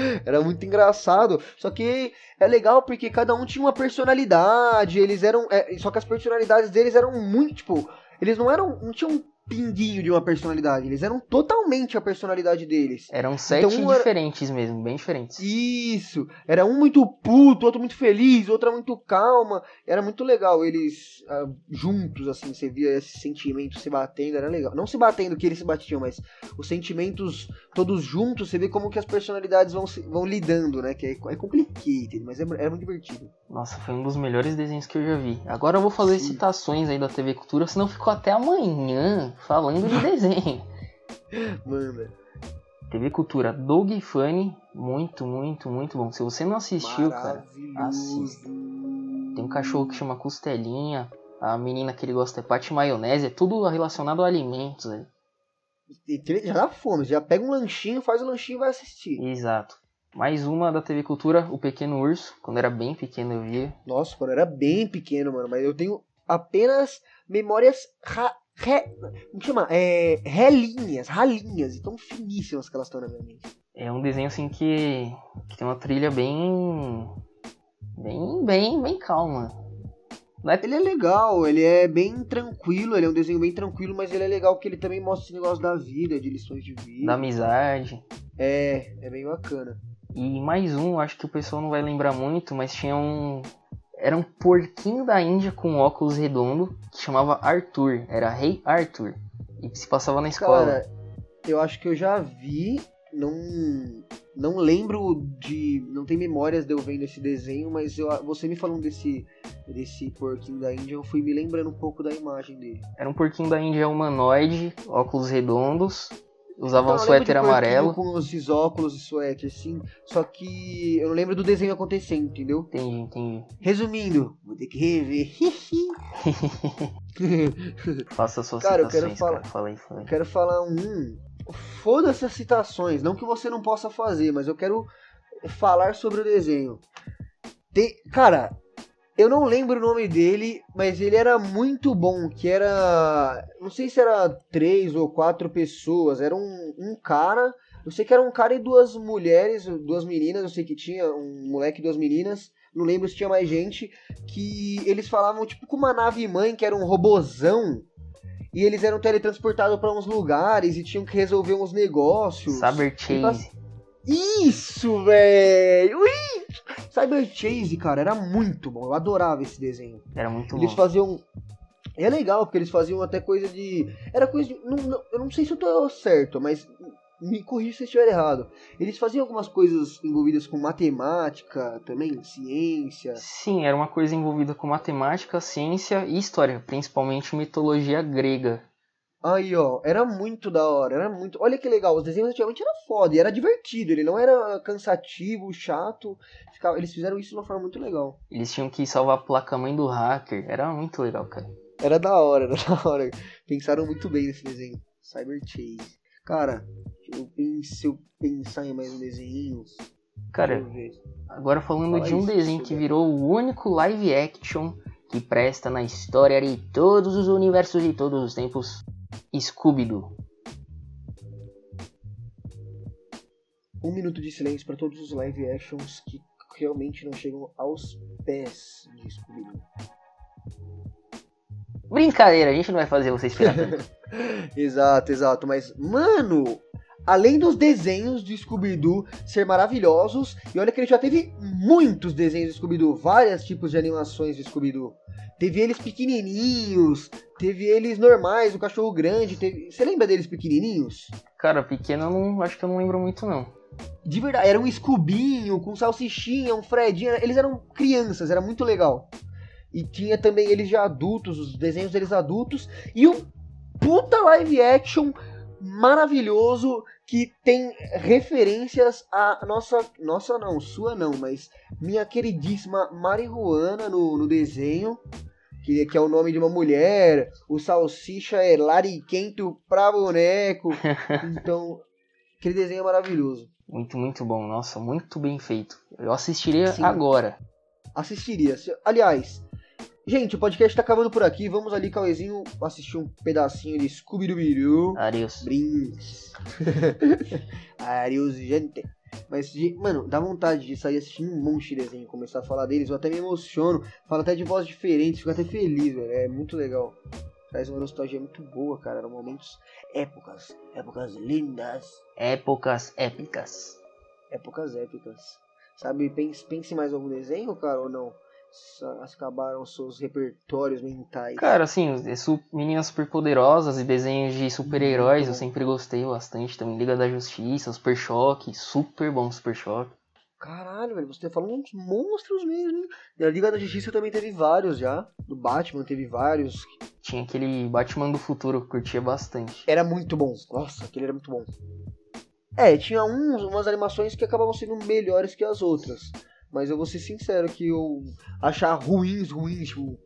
[laughs] Era muito engraçado. Só que é legal porque cada um tinha uma personalidade. Eles eram. É, só que as personalidades deles eram muito, tipo. Eles não eram. não tinham pinguinho de uma personalidade. Eles eram totalmente a personalidade deles. Eram sete então, diferentes era... mesmo, bem diferentes. Isso. Era um muito puto, outro muito feliz, outra muito calma. Era muito legal eles uh, juntos, assim. Você via esses sentimentos se batendo, era legal. Não se batendo que eles se batiam, mas os sentimentos todos juntos, você vê como que as personalidades vão, vão lidando, né? Que é, é complicated, mas é, é muito divertido. Nossa, foi um dos melhores desenhos que eu já vi. Agora eu vou fazer Sim. citações aí da TV Cultura, senão ficou até amanhã falando de desenho. [laughs] Manda. TV Cultura Doug Funny, muito, muito, muito bom. Se você não assistiu, cara, assista. Tem um cachorro que chama Costelinha, a menina que ele gosta é Pate Maionese, é tudo relacionado a alimentos. Né? Já dá fome, já pega um lanchinho, faz o um lanchinho e vai assistir. Exato. Mais uma da TV Cultura, O Pequeno Urso. Quando era bem pequeno eu via. Nossa, quando era bem pequeno, mano. Mas eu tenho apenas memórias ra Re, como chama? É, relinhas, ralinhas, e tão finíssimas que elas estão na minha mente. É um desenho assim que, que tem uma trilha bem. bem, bem, bem calma. É... Ele é legal, ele é bem tranquilo, ele é um desenho bem tranquilo, mas ele é legal porque ele também mostra esse negócio da vida, de lições de vida. Da amizade. É, é bem bacana. E mais um, acho que o pessoal não vai lembrar muito, mas tinha um, era um porquinho da Índia com óculos redondo que chamava Arthur. Era Rei Arthur. E que se passava na escola. Cara, eu acho que eu já vi. Não, não lembro de. Não tem memórias de eu vendo esse desenho, mas eu, você me falando desse, desse porquinho da Índia, eu fui me lembrando um pouco da imagem dele. Era um porquinho da Índia humanoide, óculos redondos, Usava então, um suéter amarelo. Com esses óculos e suéter, sim. Só que eu não lembro do desenho acontecendo, entendeu? Entendi, entendi. Resumindo, vou ter que rever. [laughs] [laughs] Faça suas cara, citações, eu quero falar, cara. Eu quero falar um. Foda-se as citações. Não que você não possa fazer, mas eu quero falar sobre o desenho. Tem, cara, eu não lembro o nome dele, mas ele era muito bom. Que era. Não sei se era três ou quatro pessoas. Era um, um cara. Eu sei que era um cara e duas mulheres, duas meninas. Eu sei que tinha um moleque e duas meninas. Não lembro se tinha mais gente. Que eles falavam tipo com uma nave mãe, que era um robozão. E eles eram teletransportados para uns lugares e tinham que resolver uns negócios. Saber. Isso, velho! Cyber Chase, cara, era muito bom. Eu adorava esse desenho. Era muito Eles bom. faziam. é legal, porque eles faziam até coisa de. Era coisa de. Não, não, eu não sei se eu tô certo, mas me corrija se eu estiver errado. Eles faziam algumas coisas envolvidas com matemática também, ciência. Sim, era uma coisa envolvida com matemática, ciência e história, principalmente mitologia grega. Aí, ó, era muito da hora, era muito. Olha que legal, os desenhos antigamente era foda e era divertido, ele não era cansativo, chato. Ficava... Eles fizeram isso de uma forma muito legal. Eles tinham que salvar a placa-mãe do hacker, era muito legal, cara. Era da hora, era [laughs] da hora. Pensaram muito bem nesse desenho. Cyber Chase. Cara, eu pense, eu pensar em mais um desenho. Cara, agora falando Fala de um isso, desenho que virou o único live action que presta na história de todos os universos e todos os tempos, Scooby-Doo. Um minuto de silêncio para todos os live actions que realmente não chegam aos pés de Scooby-Doo. Brincadeira, a gente não vai fazer você esperar [laughs] tanto. exato, exato. Mas, mano, além dos desenhos de Scooby-Doo ser maravilhosos, e olha que ele já teve muitos desenhos de Scooby-Doo, vários tipos de animações de Scooby-Doo. Teve eles pequenininhos, teve eles normais, o cachorro grande. Teve... Você lembra deles pequenininhos? Cara, pequeno eu não, acho que eu não lembro muito não. De verdade, era um Scubinho com salsichinha, um Fredinho. Eles eram crianças, era muito legal. E tinha também eles já adultos, os desenhos deles adultos. E um puta live action maravilhoso que tem referências a nossa. Nossa não, sua não, mas minha queridíssima Marihuana no, no desenho. Que, que é o nome de uma mulher. O Salsicha é Lariquento pra boneco. [laughs] Então, aquele desenho é maravilhoso. Muito, muito bom. Nossa, muito bem feito. Eu assistiria Sim. agora. Assistiria. Aliás, Gente, o podcast tá acabando por aqui. Vamos ali, Cauezinho, assistir um pedacinho de Scooby-Doo. Arius. Brinks. [laughs] Arius, gente. Mas, mano, dá vontade de sair assistindo um monte de desenho, começar a falar deles. Eu até me emociono, falo até de voz diferente, fico até feliz, velho. É muito legal. Traz uma nostalgia muito boa, cara. Eram momentos, épocas, épocas lindas. Épocas épicas. Épocas épicas. Sabe, pense, pense mais algum desenho, cara, ou não? Acabaram seus repertórios mentais? Cara, assim, meninas superpoderosas e desenhos de super-heróis eu sempre gostei bastante também. Liga da Justiça, Super Choque, super bom Super Choque. Caralho, velho, você tá falando uns monstros mesmo. E a Liga da Justiça também teve vários já. Do Batman teve vários. Tinha aquele Batman do futuro que curtia bastante. Era muito bom. Nossa, aquele era muito bom. É, tinha uns, umas animações que acabavam sendo melhores que as outras. Mas eu vou ser sincero que eu achar ruins, ruins, tipo,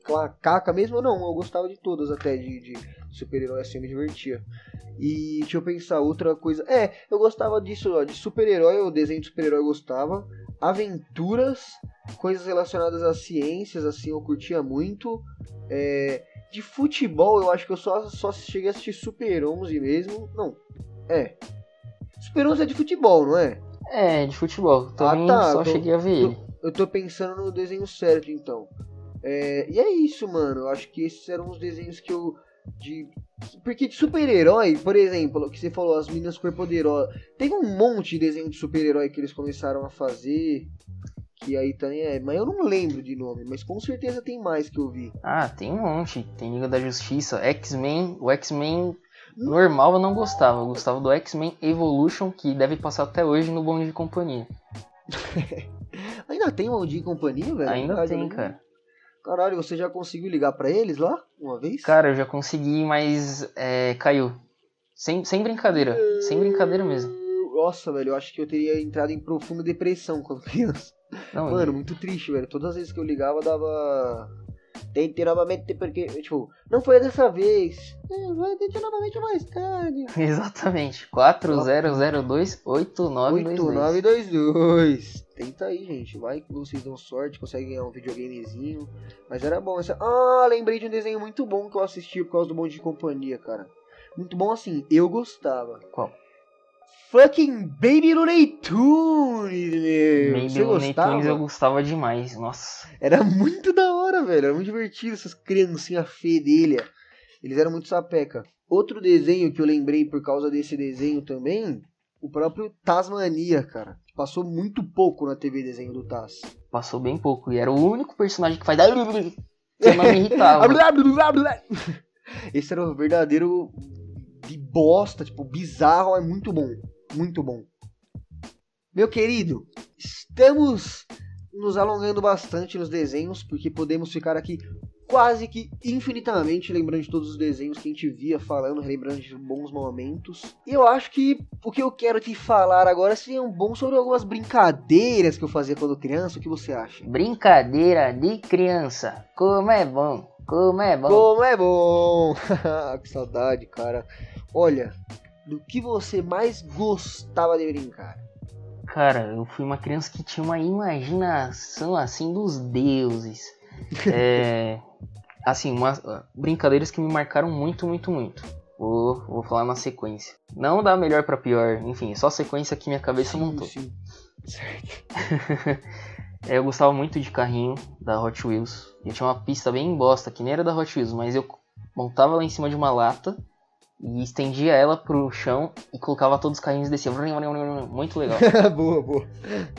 caca mesmo, não, eu gostava de todas até de, de super-herói assim, me divertia. E deixa eu pensar, outra coisa. É, eu gostava disso, ó, de super-herói, o desenho de super-herói eu gostava. Aventuras, coisas relacionadas às ciências, assim, eu curtia muito. É, de futebol, eu acho que eu só, só cheguei a assistir Super 11 mesmo. Não, é. Super 11 é de futebol, não é? É, de futebol. Também ah, tá, só tô, cheguei a ver ele. Eu tô pensando no desenho certo, então. É, e é isso, mano. Eu acho que esses eram os desenhos que eu. De, porque de super-herói, por exemplo, que você falou, as meninas superpoderosas. Tem um monte de desenho de super-herói que eles começaram a fazer. Que aí também é. Mas eu não lembro de nome, mas com certeza tem mais que eu vi. Ah, tem um monte. Tem Liga da Justiça, X-Men. O X-Men Normal eu não gostava, eu gostava do X-Men Evolution, que deve passar até hoje no Bom de Companhia. [laughs] Ainda tem Bom de Companhia, velho? Ainda tem, cara. Caralho, você já conseguiu ligar para eles lá, uma vez? Cara, eu já consegui, mas é, caiu. Sem, sem brincadeira, sem brincadeira mesmo. Nossa, velho, eu acho que eu teria entrado em profunda depressão quando [laughs] criança. Não, Mano, muito triste, velho. Todas as vezes que eu ligava dava Tente novamente porque, tipo, não foi dessa vez. É, vai tentar novamente mais tarde. [laughs] Exatamente. 40028922. Tenta aí, gente. Vai que vocês dão sorte, conseguem ganhar um videogamezinho. Mas era bom essa. Ah, lembrei de um desenho muito bom que eu assisti por causa do Monte de Companhia, cara. Muito bom assim, eu gostava. Qual? Fucking Baby Looney Tunes, meu. Baby Você Looney gostava? Tunes eu gostava demais, nossa. Era muito da hora, velho. Era muito divertido essas criancinhas fedelha. Eles eram muito sapeca. Outro desenho que eu lembrei por causa desse desenho também, o próprio Tasmania, cara. Passou muito pouco na TV desenho do Taz. Passou bem pouco. E era o único personagem que faz. [laughs] Você não me irritava. [laughs] Esse era o verdadeiro de bosta, tipo, bizarro, é muito bom. Muito bom. Meu querido, estamos nos alongando bastante nos desenhos, porque podemos ficar aqui quase que infinitamente lembrando de todos os desenhos que a gente via falando, lembrando de bons momentos. E eu acho que o que eu quero te falar agora seria um bom sobre algumas brincadeiras que eu fazia quando criança. O que você acha? Brincadeira de criança. Como é bom. Como é bom. Como é bom. [laughs] que saudade, cara. Olha, do que você mais gostava de brincar? Cara, eu fui uma criança que tinha uma imaginação assim dos deuses. [laughs] É, assim, uma, brincadeiras que me marcaram muito, muito, muito. Vou, vou falar na sequência. Não da melhor para pior, enfim, só sequência que minha cabeça sim, montou. Sim. Certo. [laughs] é, eu gostava muito de carrinho da Hot Wheels. Eu tinha uma pista bem bosta, que nem era da Hot Wheels, mas eu montava lá em cima de uma lata e estendia ela pro chão e colocava todos os carrinhos e descia. [laughs] Muito legal. [laughs] boa, boa.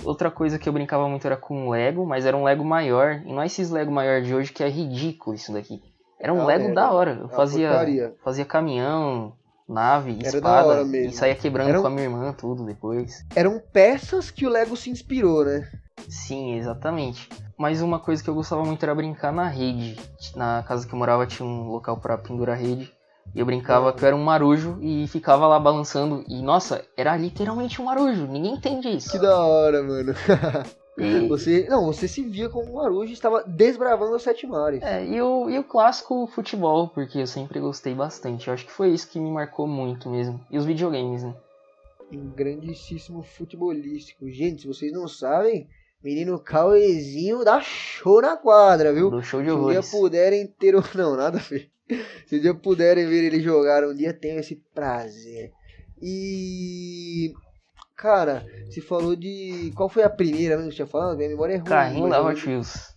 Outra coisa que eu brincava muito era com Lego, mas era um Lego maior. E não é esses Lego maior de hoje que é ridículo isso daqui. Era um não, Lego era. da hora. Eu fazia, fazia caminhão, nave, era espada. E saía quebrando Eram... com a minha irmã, tudo depois. Eram peças que o Lego se inspirou, né? Sim, exatamente. Mas uma coisa que eu gostava muito era brincar na rede. Na casa que eu morava tinha um local para pendurar rede. E eu brincava que eu era um marujo e ficava lá balançando. E nossa, era literalmente um marujo. Ninguém entende isso. Que da hora, mano. E... [laughs] Você, não, você se via como um marujo e estava desbravando os sete mares. É, e o, e o clássico futebol, porque eu sempre gostei bastante. Eu acho que foi isso que me marcou muito mesmo. E os videogames, né? Um grandíssimo futebolístico. Gente, se vocês não sabem, menino Cauezinho dá show na quadra, viu? Do show de horrores. Se puderem ter... [laughs] Não, nada a ver. [laughs] Se um dia puderem ver ele jogar um dia, tenho esse prazer. E. Cara, se falou de. Qual foi a primeira mesmo que tinha falado? Minha memória é ruim. Carrinho da Hot Wheels.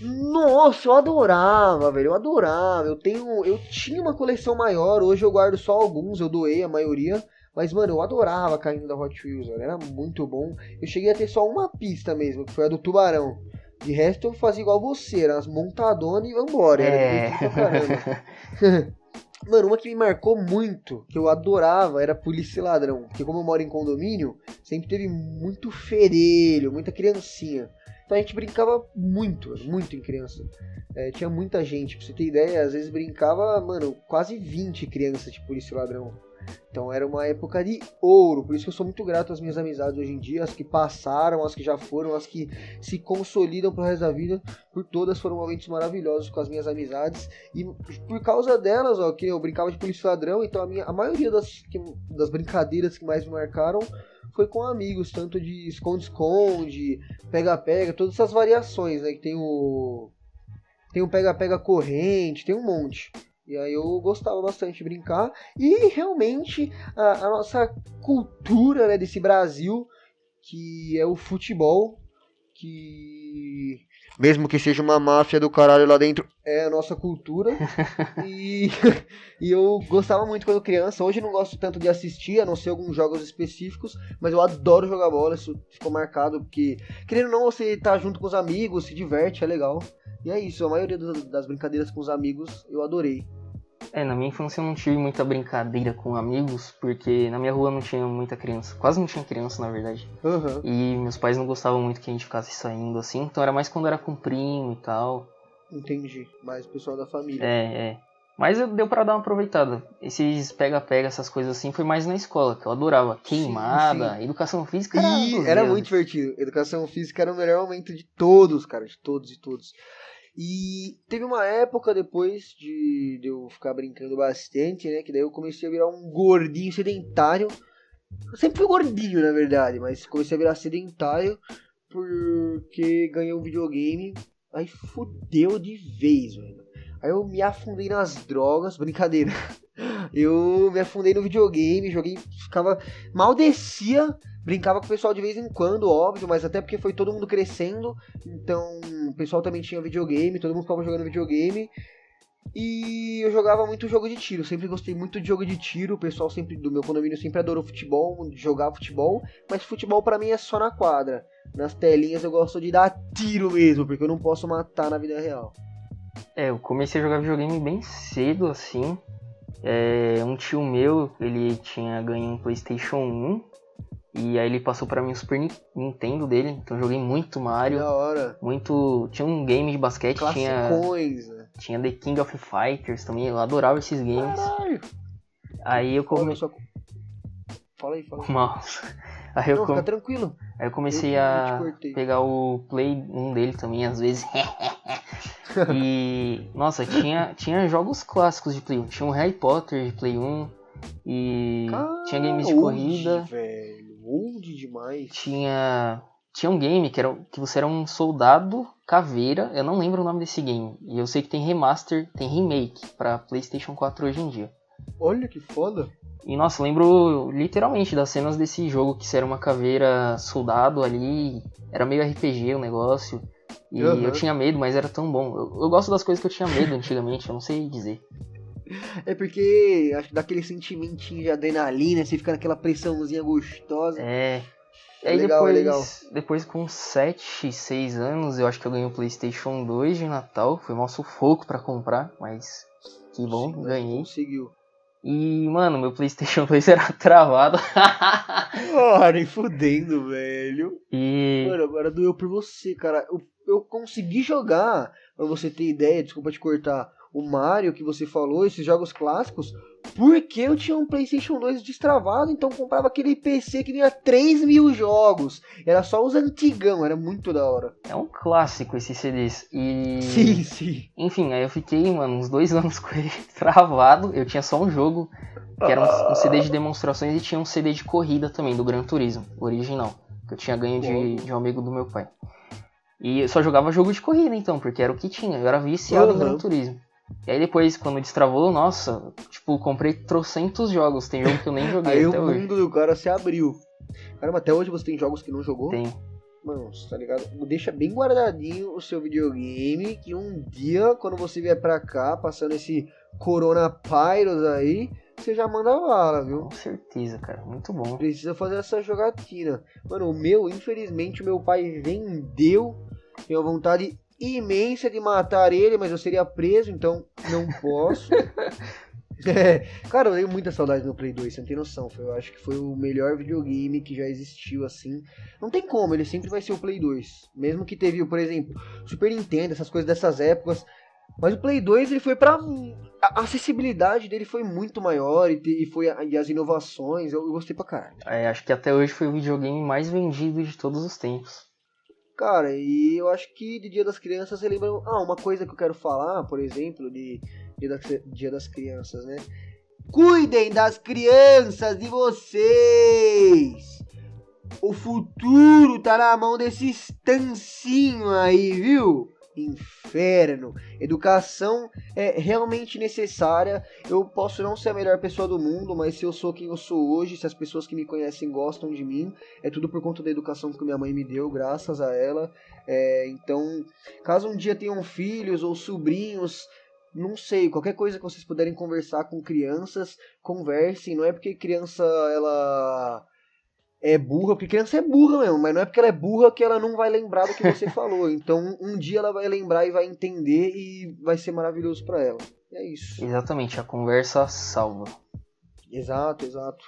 Nossa, eu adorava, velho. Eu adorava. Eu tenho. Eu tinha uma coleção maior. Hoje eu guardo só alguns. Eu doei a maioria. Mas, mano, eu adorava carrinho da Hot Wheels, velho. Era muito bom. Eu cheguei a ter só uma pista mesmo, que foi a do Tubarão. De resto eu fazia igual você, era as montadonas e vambora. É. [laughs] Mano, uma que me marcou muito, que eu adorava, era Polícia e Ladrão. Porque como eu moro em condomínio, sempre teve muito ferelho, muita criancinha. Então a gente brincava muito, muito em criança. É, tinha muita gente, pra você ter ideia, às vezes brincava, mano, quase 20 crianças de Polícia e Ladrão. Então era uma época de ouro, por isso que eu sou muito grato às minhas amizades hoje em dia, as que passaram, as que já foram, as que se consolidam pro resto da vida, por todas foram momentos maravilhosos com as minhas amizades e por causa delas, ó, que eu brincava de polícia ladrão, então a minha a maioria das, que, das brincadeiras que mais me marcaram foi com amigos, tanto de esconde-esconde, pega-pega, todas essas variações, né, que tem o tem o pega-pega corrente, tem um monte. E aí eu gostava bastante de brincar. E realmente a, a nossa cultura né, desse Brasil, que é o futebol, que mesmo que seja uma máfia do caralho lá dentro, é a nossa cultura. [laughs] e, [laughs] e eu gostava muito quando criança. Hoje não gosto tanto de assistir, a não ser alguns jogos específicos, mas eu adoro jogar bola, isso ficou marcado, porque querendo ou não, você tá junto com os amigos, se diverte, é legal. E é isso, a maioria das brincadeiras com os amigos eu adorei. É, na minha infância eu não tive muita brincadeira com amigos, porque na minha rua não tinha muita criança. Quase não tinha criança, na verdade. Uhum. E meus pais não gostavam muito que a gente ficasse saindo assim, então era mais quando era com primo e tal. Entendi, mais o pessoal da família. É, é. Mas deu para dar uma aproveitada. Esses pega-pega, essas coisas assim, foi mais na escola, que eu adorava. Queimada, sim, sim. educação física era. Era muito divertido. Educação física era o melhor momento de todos, cara, de todos e todos. E teve uma época depois de, de, eu ficar brincando bastante, né? Que daí eu comecei a virar um gordinho sedentário. Eu sempre fui gordinho, na verdade, mas comecei a virar sedentário porque ganhei um videogame. Aí fudeu de vez, velho. Aí eu me afundei nas drogas, [laughs] brincadeira. Eu me afundei no videogame, joguei, ficava. Mal descia Brincava com o pessoal de vez em quando, óbvio, mas até porque foi todo mundo crescendo. Então, o pessoal também tinha videogame, todo mundo ficava jogando videogame. E eu jogava muito jogo de tiro, sempre gostei muito de jogo de tiro. O pessoal sempre do meu condomínio sempre adorou futebol, jogar futebol, mas futebol para mim é só na quadra. Nas telinhas eu gosto de dar tiro mesmo, porque eu não posso matar na vida real. É, eu comecei a jogar videogame bem cedo, assim. É, um tio meu, ele tinha ganho um PlayStation 1 e aí ele passou para mim o Super Nintendo dele, então eu joguei muito Mario. Da hora. Muito. Tinha um game de basquete, tinha. Né? Tinha The King of Fighters também, eu adorava esses games. Caralho. Aí eu comecei. Fala aí, fala aí. Nossa. [laughs] Aí eu, Não, tranquilo. aí eu comecei Eu a pegar o Play 1 dele também, às vezes. [laughs] e. Nossa, tinha, tinha jogos clássicos de Play 1. Tinha um Harry Potter de Play 1. E tinha games de corrida. velho. Old demais. Tinha. Tinha um game que, era, que você era um soldado caveira. Eu não lembro o nome desse game. E eu sei que tem remaster, tem remake pra PlayStation 4 hoje em dia. Olha que foda. E nossa, lembro literalmente das cenas desse jogo que você era uma caveira soldado ali. Era meio RPG o negócio. E Aham. eu tinha medo, mas era tão bom. Eu, eu gosto das coisas que eu tinha medo antigamente, eu não sei dizer. É porque acho que dá aquele sentimentinho de adrenalina, você fica naquela pressãozinha gostosa. É. E É aí legal, é depois, legal. depois com 7, 6 anos, eu acho que eu ganhei o PlayStation 2 de Natal. Foi um sufoco pra comprar, mas que bom, Sim, ganhei. Conseguiu. E, mano, meu PlayStation [laughs] 2 era travado. Ah, nem fudendo, velho. e. Mano, agora doeu por você, cara. Eu, eu consegui jogar, pra você ter ideia, desculpa te cortar, o Mario que você falou, esses jogos clássicos, porque eu tinha um PlayStation 2 destravado, então eu comprava aquele PC que vinha 3 mil jogos. Era só os antigão, era muito da hora. É um clássico esses CDs. E. Sim, sim. Enfim, aí eu fiquei, mano, uns dois [laughs] anos com ele travado. Eu tinha só um jogo, que era um, um CD de demonstrações, e tinha um CD de corrida também, do Gran Turismo, original. Que eu tinha ganho de, de um amigo do meu pai. E eu só jogava jogo de corrida, então, porque era o que tinha. Eu era viciado em Uhum. Gran Turismo. E aí depois, quando destravou, nossa, tipo, comprei trocentos jogos. Tem jogo que eu nem [laughs] joguei Aí até o hoje. mundo do cara se abriu. Caramba, até hoje você tem jogos que não jogou? Tem. Mano, tá ligado? Deixa bem guardadinho o seu videogame, que um dia, quando você vier pra cá, passando esse Corona Pyros aí, você já manda bala, viu? Com certeza, cara. Muito bom. Precisa fazer essa jogatina. Mano, o meu, infelizmente, o meu pai vendeu. Tenho vontade imensa de matar ele, mas eu seria preso, então não posso. [laughs] É, cara, eu tenho muita saudade do Play 2, você não tem noção. Eu acho que foi o melhor videogame que já existiu, assim. Não tem como, ele sempre vai ser o Play 2. Mesmo que teve, por exemplo, Super Nintendo, essas coisas dessas épocas. Mas o Play 2 ele foi pra. A acessibilidade dele foi muito maior e, te- e foi a- e as inovações. Eu, eu gostei pra caralho. É, acho que até hoje foi o videogame mais vendido de todos os tempos. Cara, e eu acho que de Dia das Crianças você lembra. Ah, uma coisa que eu quero falar, por exemplo, de Dia das, Dia das Crianças, né? Cuidem das crianças de vocês! O futuro tá na mão desses tancinho aí, viu? Inferno. Educação é realmente necessária. Eu posso não ser a melhor pessoa do mundo, mas se eu sou quem eu sou hoje, se as pessoas que me conhecem gostam de mim, é tudo por conta da educação que minha mãe me deu, graças a ela. É, então, caso um dia tenham filhos ou sobrinhos, não sei, qualquer coisa que vocês puderem conversar com crianças, conversem. Não é porque criança ela é burra, porque criança é burra mesmo, mas não é porque ela é burra que ela não vai lembrar do que [laughs] você falou. Então, um dia ela vai lembrar e vai entender e vai ser maravilhoso pra ela. É isso. Exatamente, a conversa salva. Exato, exato.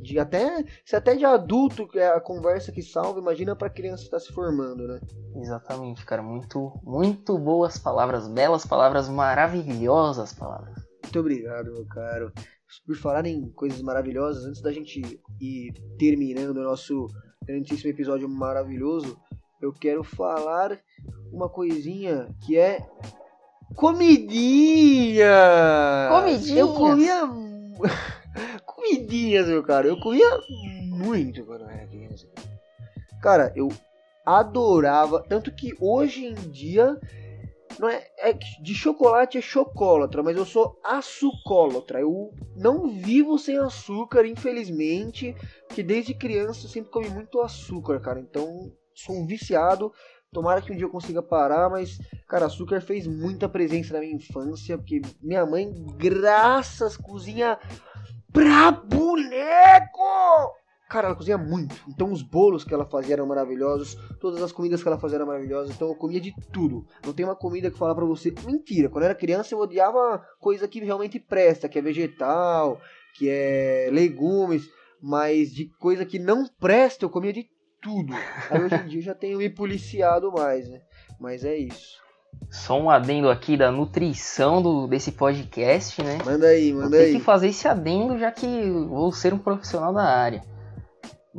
De até, se até de adulto é a conversa que salva, imagina pra criança que tá se formando, né? Exatamente, cara. Muito, muito boas palavras, belas palavras, maravilhosas palavras. Muito obrigado, meu caro. Por falar em coisas maravilhosas, antes da gente ir terminando o nosso grandíssimo episódio maravilhoso, eu quero falar uma coisinha que é comidinha. Comidinhas. Eu comia [laughs] comidinhas, meu cara. Eu comia muito quando eu era criança. Cara, eu adorava, tanto que hoje em dia não é, é de chocolate é chocolatra, mas eu sou açucólatra. Eu não vivo sem açúcar, infelizmente, que desde criança eu sempre comi muito açúcar, cara. Então, sou um viciado. Tomara que um dia eu consiga parar, mas, cara, açúcar fez muita presença na minha infância, porque minha mãe, graças, cozinha pra boneco! Cara, ela cozinha muito. Então os bolos que ela fazia eram maravilhosos, todas as comidas que ela fazia eram maravilhosas. Então eu comia de tudo. Não tem uma comida que falar para você. Mentira, quando eu era criança eu odiava coisa que realmente presta, que é vegetal, que é legumes, mas de coisa que não presta eu comia de tudo. Aí hoje em dia eu já tenho me policiado mais, né? Mas é isso. Só um adendo aqui da nutrição do, desse podcast, né? Manda aí, manda aí. Tem que fazer esse adendo já que vou ser um profissional da área.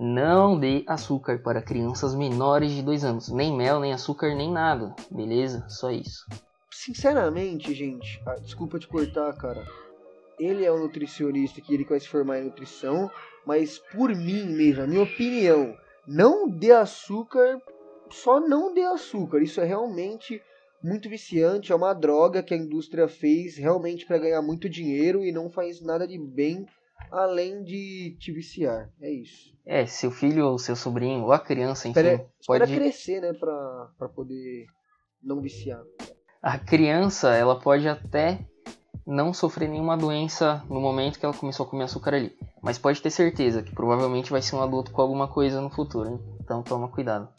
Não dê açúcar para crianças menores de 2 anos. Nem mel, nem açúcar, nem nada. Beleza? Só isso. Sinceramente, gente, ah, desculpa te cortar, cara. Ele é um nutricionista que ele vai se formar em nutrição, mas por mim mesmo, a minha opinião, não dê açúcar, só não dê açúcar. Isso é realmente muito viciante, é uma droga que a indústria fez realmente para ganhar muito dinheiro e não faz nada de bem além de te viciar. É isso. É, seu filho ou seu sobrinho ou a criança, enfim, Espera, pode espera crescer, né, pra, pra poder não viciar. a criança, ela pode até não sofrer nenhuma doença no momento que ela começou a comer açúcar ali, mas pode ter certeza que provavelmente vai ser um adulto com alguma coisa no futuro, hein? então toma cuidado.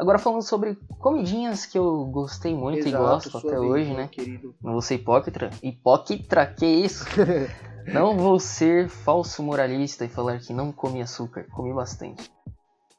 Agora falando sobre comidinhas que eu gostei muito e Exato, gosto sua até vez, hoje, né? Querido. Não vou ser hipócrita. Hipócrita, que isso? [laughs] não vou ser falso moralista e falar que não comi açúcar. Comi bastante.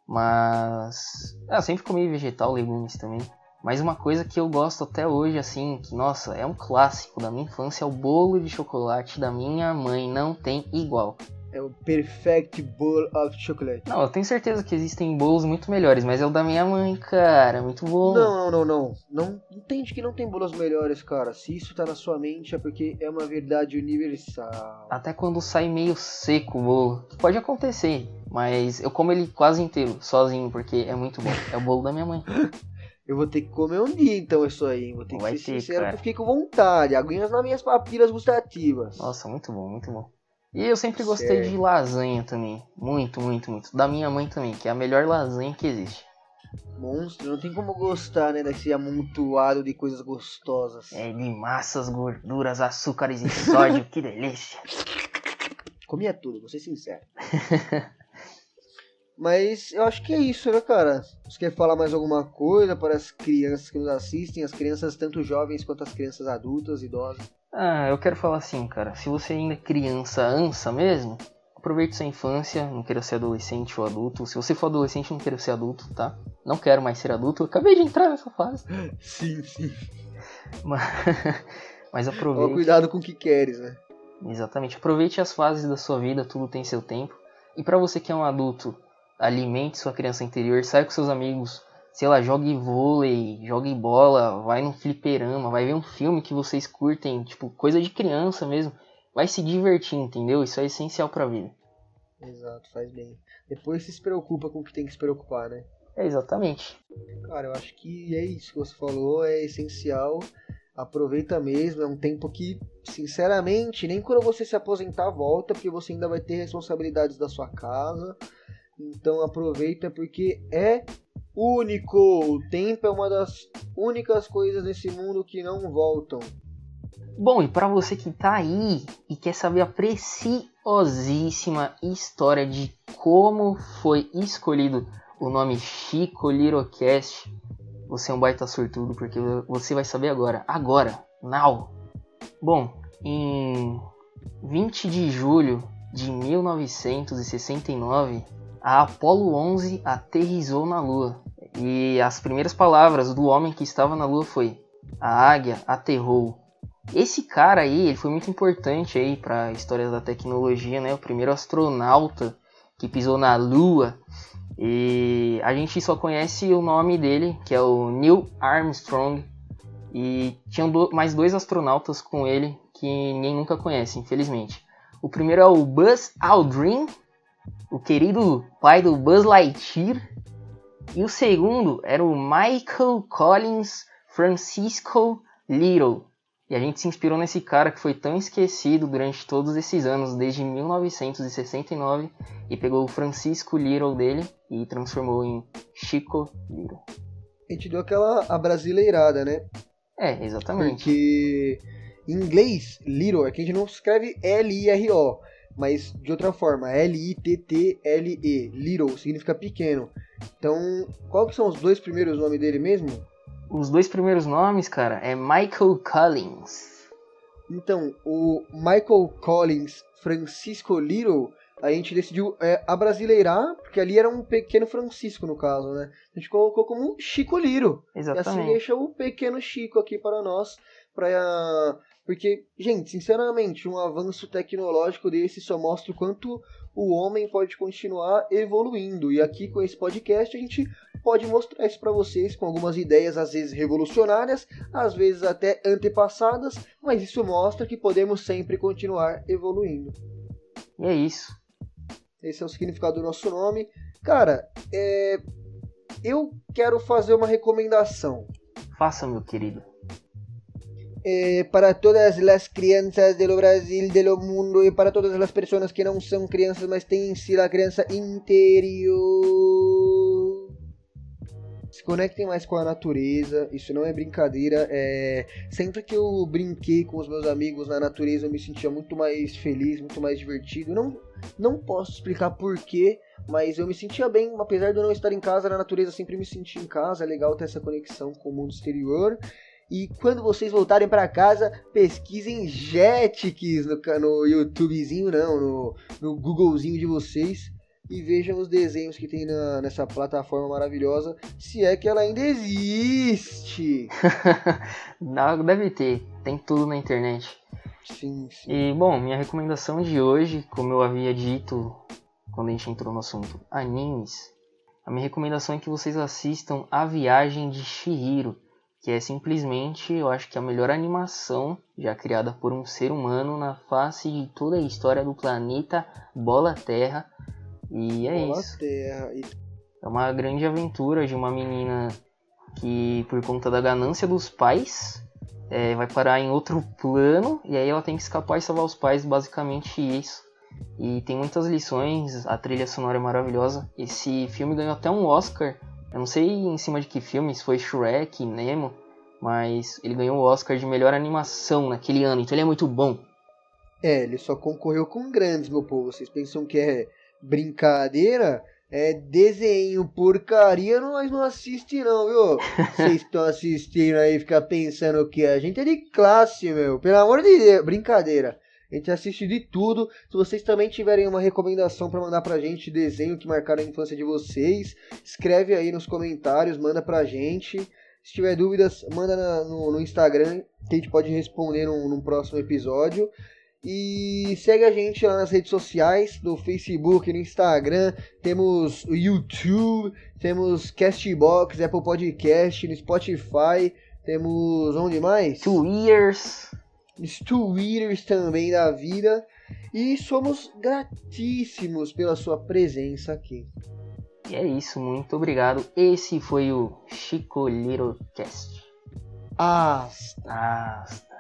Mas. ah, Eu sempre comi vegetal, legumes também. Mas uma coisa que eu gosto até hoje, assim, que nossa, é um clássico da minha infância, é o bolo de chocolate da minha mãe. Não tem igual. É o Perfect Bowl of Chocolate. Não, eu tenho certeza que existem bolos muito melhores, mas é o da minha mãe, cara. Muito bom. Não, não, não, não. Não entende que não tem bolos melhores, cara. Se isso tá na sua mente é porque é uma verdade universal. Até quando sai meio seco o bolo. que Pode acontecer, mas eu como ele quase inteiro, sozinho, porque é muito bom. É o bolo da minha mãe. [laughs] Eu vou ter que comer um dia então isso aí. hein? Vou ter que Vai ser ter, sincero cara. que eu fiquei com vontade. Aguinhas nas minhas papilas gustativas. Nossa, muito bom, muito bom. E eu sempre gostei Certo. de lasanha também. Muito, muito, muito. Da minha mãe também, que é a melhor lasanha que existe. Monstro, não tem como gostar, né? Desse amontoado de coisas gostosas. É de massas, gorduras, açúcares e sódio, que delícia. [laughs] Comia tudo, vou ser sincero. [laughs] Mas eu acho que é isso, né, cara? Você quer falar mais alguma coisa para as crianças que nos assistem? As crianças, tanto jovens quanto as crianças adultas, idosas. Ah, eu quero falar assim, cara. Se você ainda é criança, ansa mesmo, aproveite sua infância, não queira ser adolescente ou adulto. Se você for adolescente, não queira ser adulto, tá? Não quero mais ser adulto. Eu acabei de entrar nessa fase. [laughs] Sim, sim. Mas, [laughs] mas aproveite. cuidado com o que queres, né? Exatamente. Aproveite as fases da sua vida, tudo tem seu tempo. E pra você que é um adulto, alimente sua criança interior, saia com seus amigos, sei lá, jogue vôlei, jogue bola, vai num fliperama, vai ver um filme que vocês curtem, tipo, coisa de criança mesmo. Vai se divertir, entendeu? Isso é essencial pra vida. Exato, faz bem. Depois se preocupa com o que tem que se preocupar, né? É exatamente. Cara, eu acho que é isso que você falou, é essencial. Aproveita mesmo, é um tempo que, sinceramente, nem quando você se aposentar volta, porque você ainda vai ter responsabilidades da sua casa. Então aproveita porque é único. O tempo é uma das únicas coisas nesse mundo que não voltam. Bom, e pra você que tá aí e quer saber a preciosíssima história de como foi escolhido o nome Chico Lirocast, você é um baita sortudo porque você vai saber agora, agora, now. Bom, em 20 de julho de 1969, a Apollo 11 aterrissou na Lua. E as primeiras palavras do homem que estava na Lua foi: "A águia aterrou". Esse cara aí, ele foi muito importante aí para a história da tecnologia, né? O primeiro astronauta que pisou na Lua. E a gente só conhece o nome dele, que é o Neil Armstrong. E tinham do- mais dois astronautas com ele que ninguém nunca conhece, infelizmente. O primeiro é o Buzz Aldrin, o querido pai do Buzz Lightyear. E o segundo era o Michael Collins Francisco Little. E a gente se inspirou nesse cara que foi tão esquecido durante todos esses anos, desde 1969, e pegou o Francisco Little dele e transformou em Chico Little. A gente deu aquela abrasileirada, né? É, exatamente. Porque em inglês, little é que a gente não escreve L-I-R-O. Mas de outra forma, L-I-T-T-L-E, Little, significa pequeno. Então, qual que são os dois primeiros nomes dele mesmo? Os dois primeiros nomes, cara, é Michael Collins. Então, o Michael Collins Francisco Little, a gente decidiu é, abrasileirar, porque ali era um pequeno Francisco no caso, né? A gente colocou como Chico Liro. Exatamente. E assim deixa o pequeno Chico aqui para nós, para porque, gente, sinceramente, um avanço tecnológico desse só mostra o quanto o homem pode continuar evoluindo. E aqui com esse podcast a gente pode mostrar isso para vocês com algumas ideias às vezes revolucionárias, às vezes até antepassadas, mas isso mostra que podemos sempre continuar evoluindo. E é isso. Esse é o significado do nosso nome. Cara, é... eu quero fazer uma recomendação. Faça, meu querido. Eh, para todas as crianças do Brasil, do mundo e para todas as pessoas que não são crianças, mas têm em si a criança interior. Se conectem mais com a natureza, isso não é brincadeira. É... Sempre que eu brinquei com os meus amigos na natureza, eu me sentia muito mais feliz, muito mais divertido. Não, não posso explicar porquê, mas eu me sentia bem, apesar de eu não estar em casa, na natureza sempre me senti em casa. É legal ter essa conexão com o mundo exterior. E quando vocês voltarem para casa, pesquisem Jetix no, no YouTubezinho, não, no, no Googlezinho de vocês. E vejam os desenhos que tem na, nessa plataforma maravilhosa, se é que ela ainda existe. [laughs] não, deve ter, tem tudo na internet. Sim, sim. E bom, minha recomendação de hoje, como eu havia dito quando a gente entrou no assunto animes, a minha recomendação é que vocês assistam A Viagem de Shihiro que é simplesmente, eu acho que a melhor animação já criada por um ser humano na face de toda a história do planeta Bola Terra. E é Bola isso. Terra. É uma grande aventura de uma menina que, por conta da ganância dos pais, é, vai parar em outro plano e aí ela tem que escapar e salvar os pais, basicamente isso. E tem muitas lições, a trilha sonora é maravilhosa. Esse filme ganhou até um Oscar eu não sei em cima de que filme, se foi Shrek, Nemo, mas ele ganhou o Oscar de melhor animação naquele ano, então ele é muito bom. É, ele só concorreu com grandes, meu povo. Vocês pensam que é brincadeira? É desenho, porcaria, nós não assiste não, viu? Vocês [laughs] estão assistindo aí, ficar pensando que a gente é de classe, meu. Pelo amor de Deus, brincadeira. A gente assiste de tudo. Se vocês também tiverem uma recomendação para mandar pra gente, desenho que marcaram a infância de vocês, escreve aí nos comentários, manda pra gente. Se tiver dúvidas, manda na, no, no, Instagram, que a gente pode responder num, num, próximo episódio. E segue a gente lá nas redes sociais, no Facebook, no Instagram, temos o YouTube, temos Castbox, Apple Podcast, no Spotify, temos onde mais? Two Years twitters também da vida. E somos gratíssimos pela sua presença aqui. E é isso, muito obrigado. Esse foi o Chico Little Cast. Hasta. Hasta.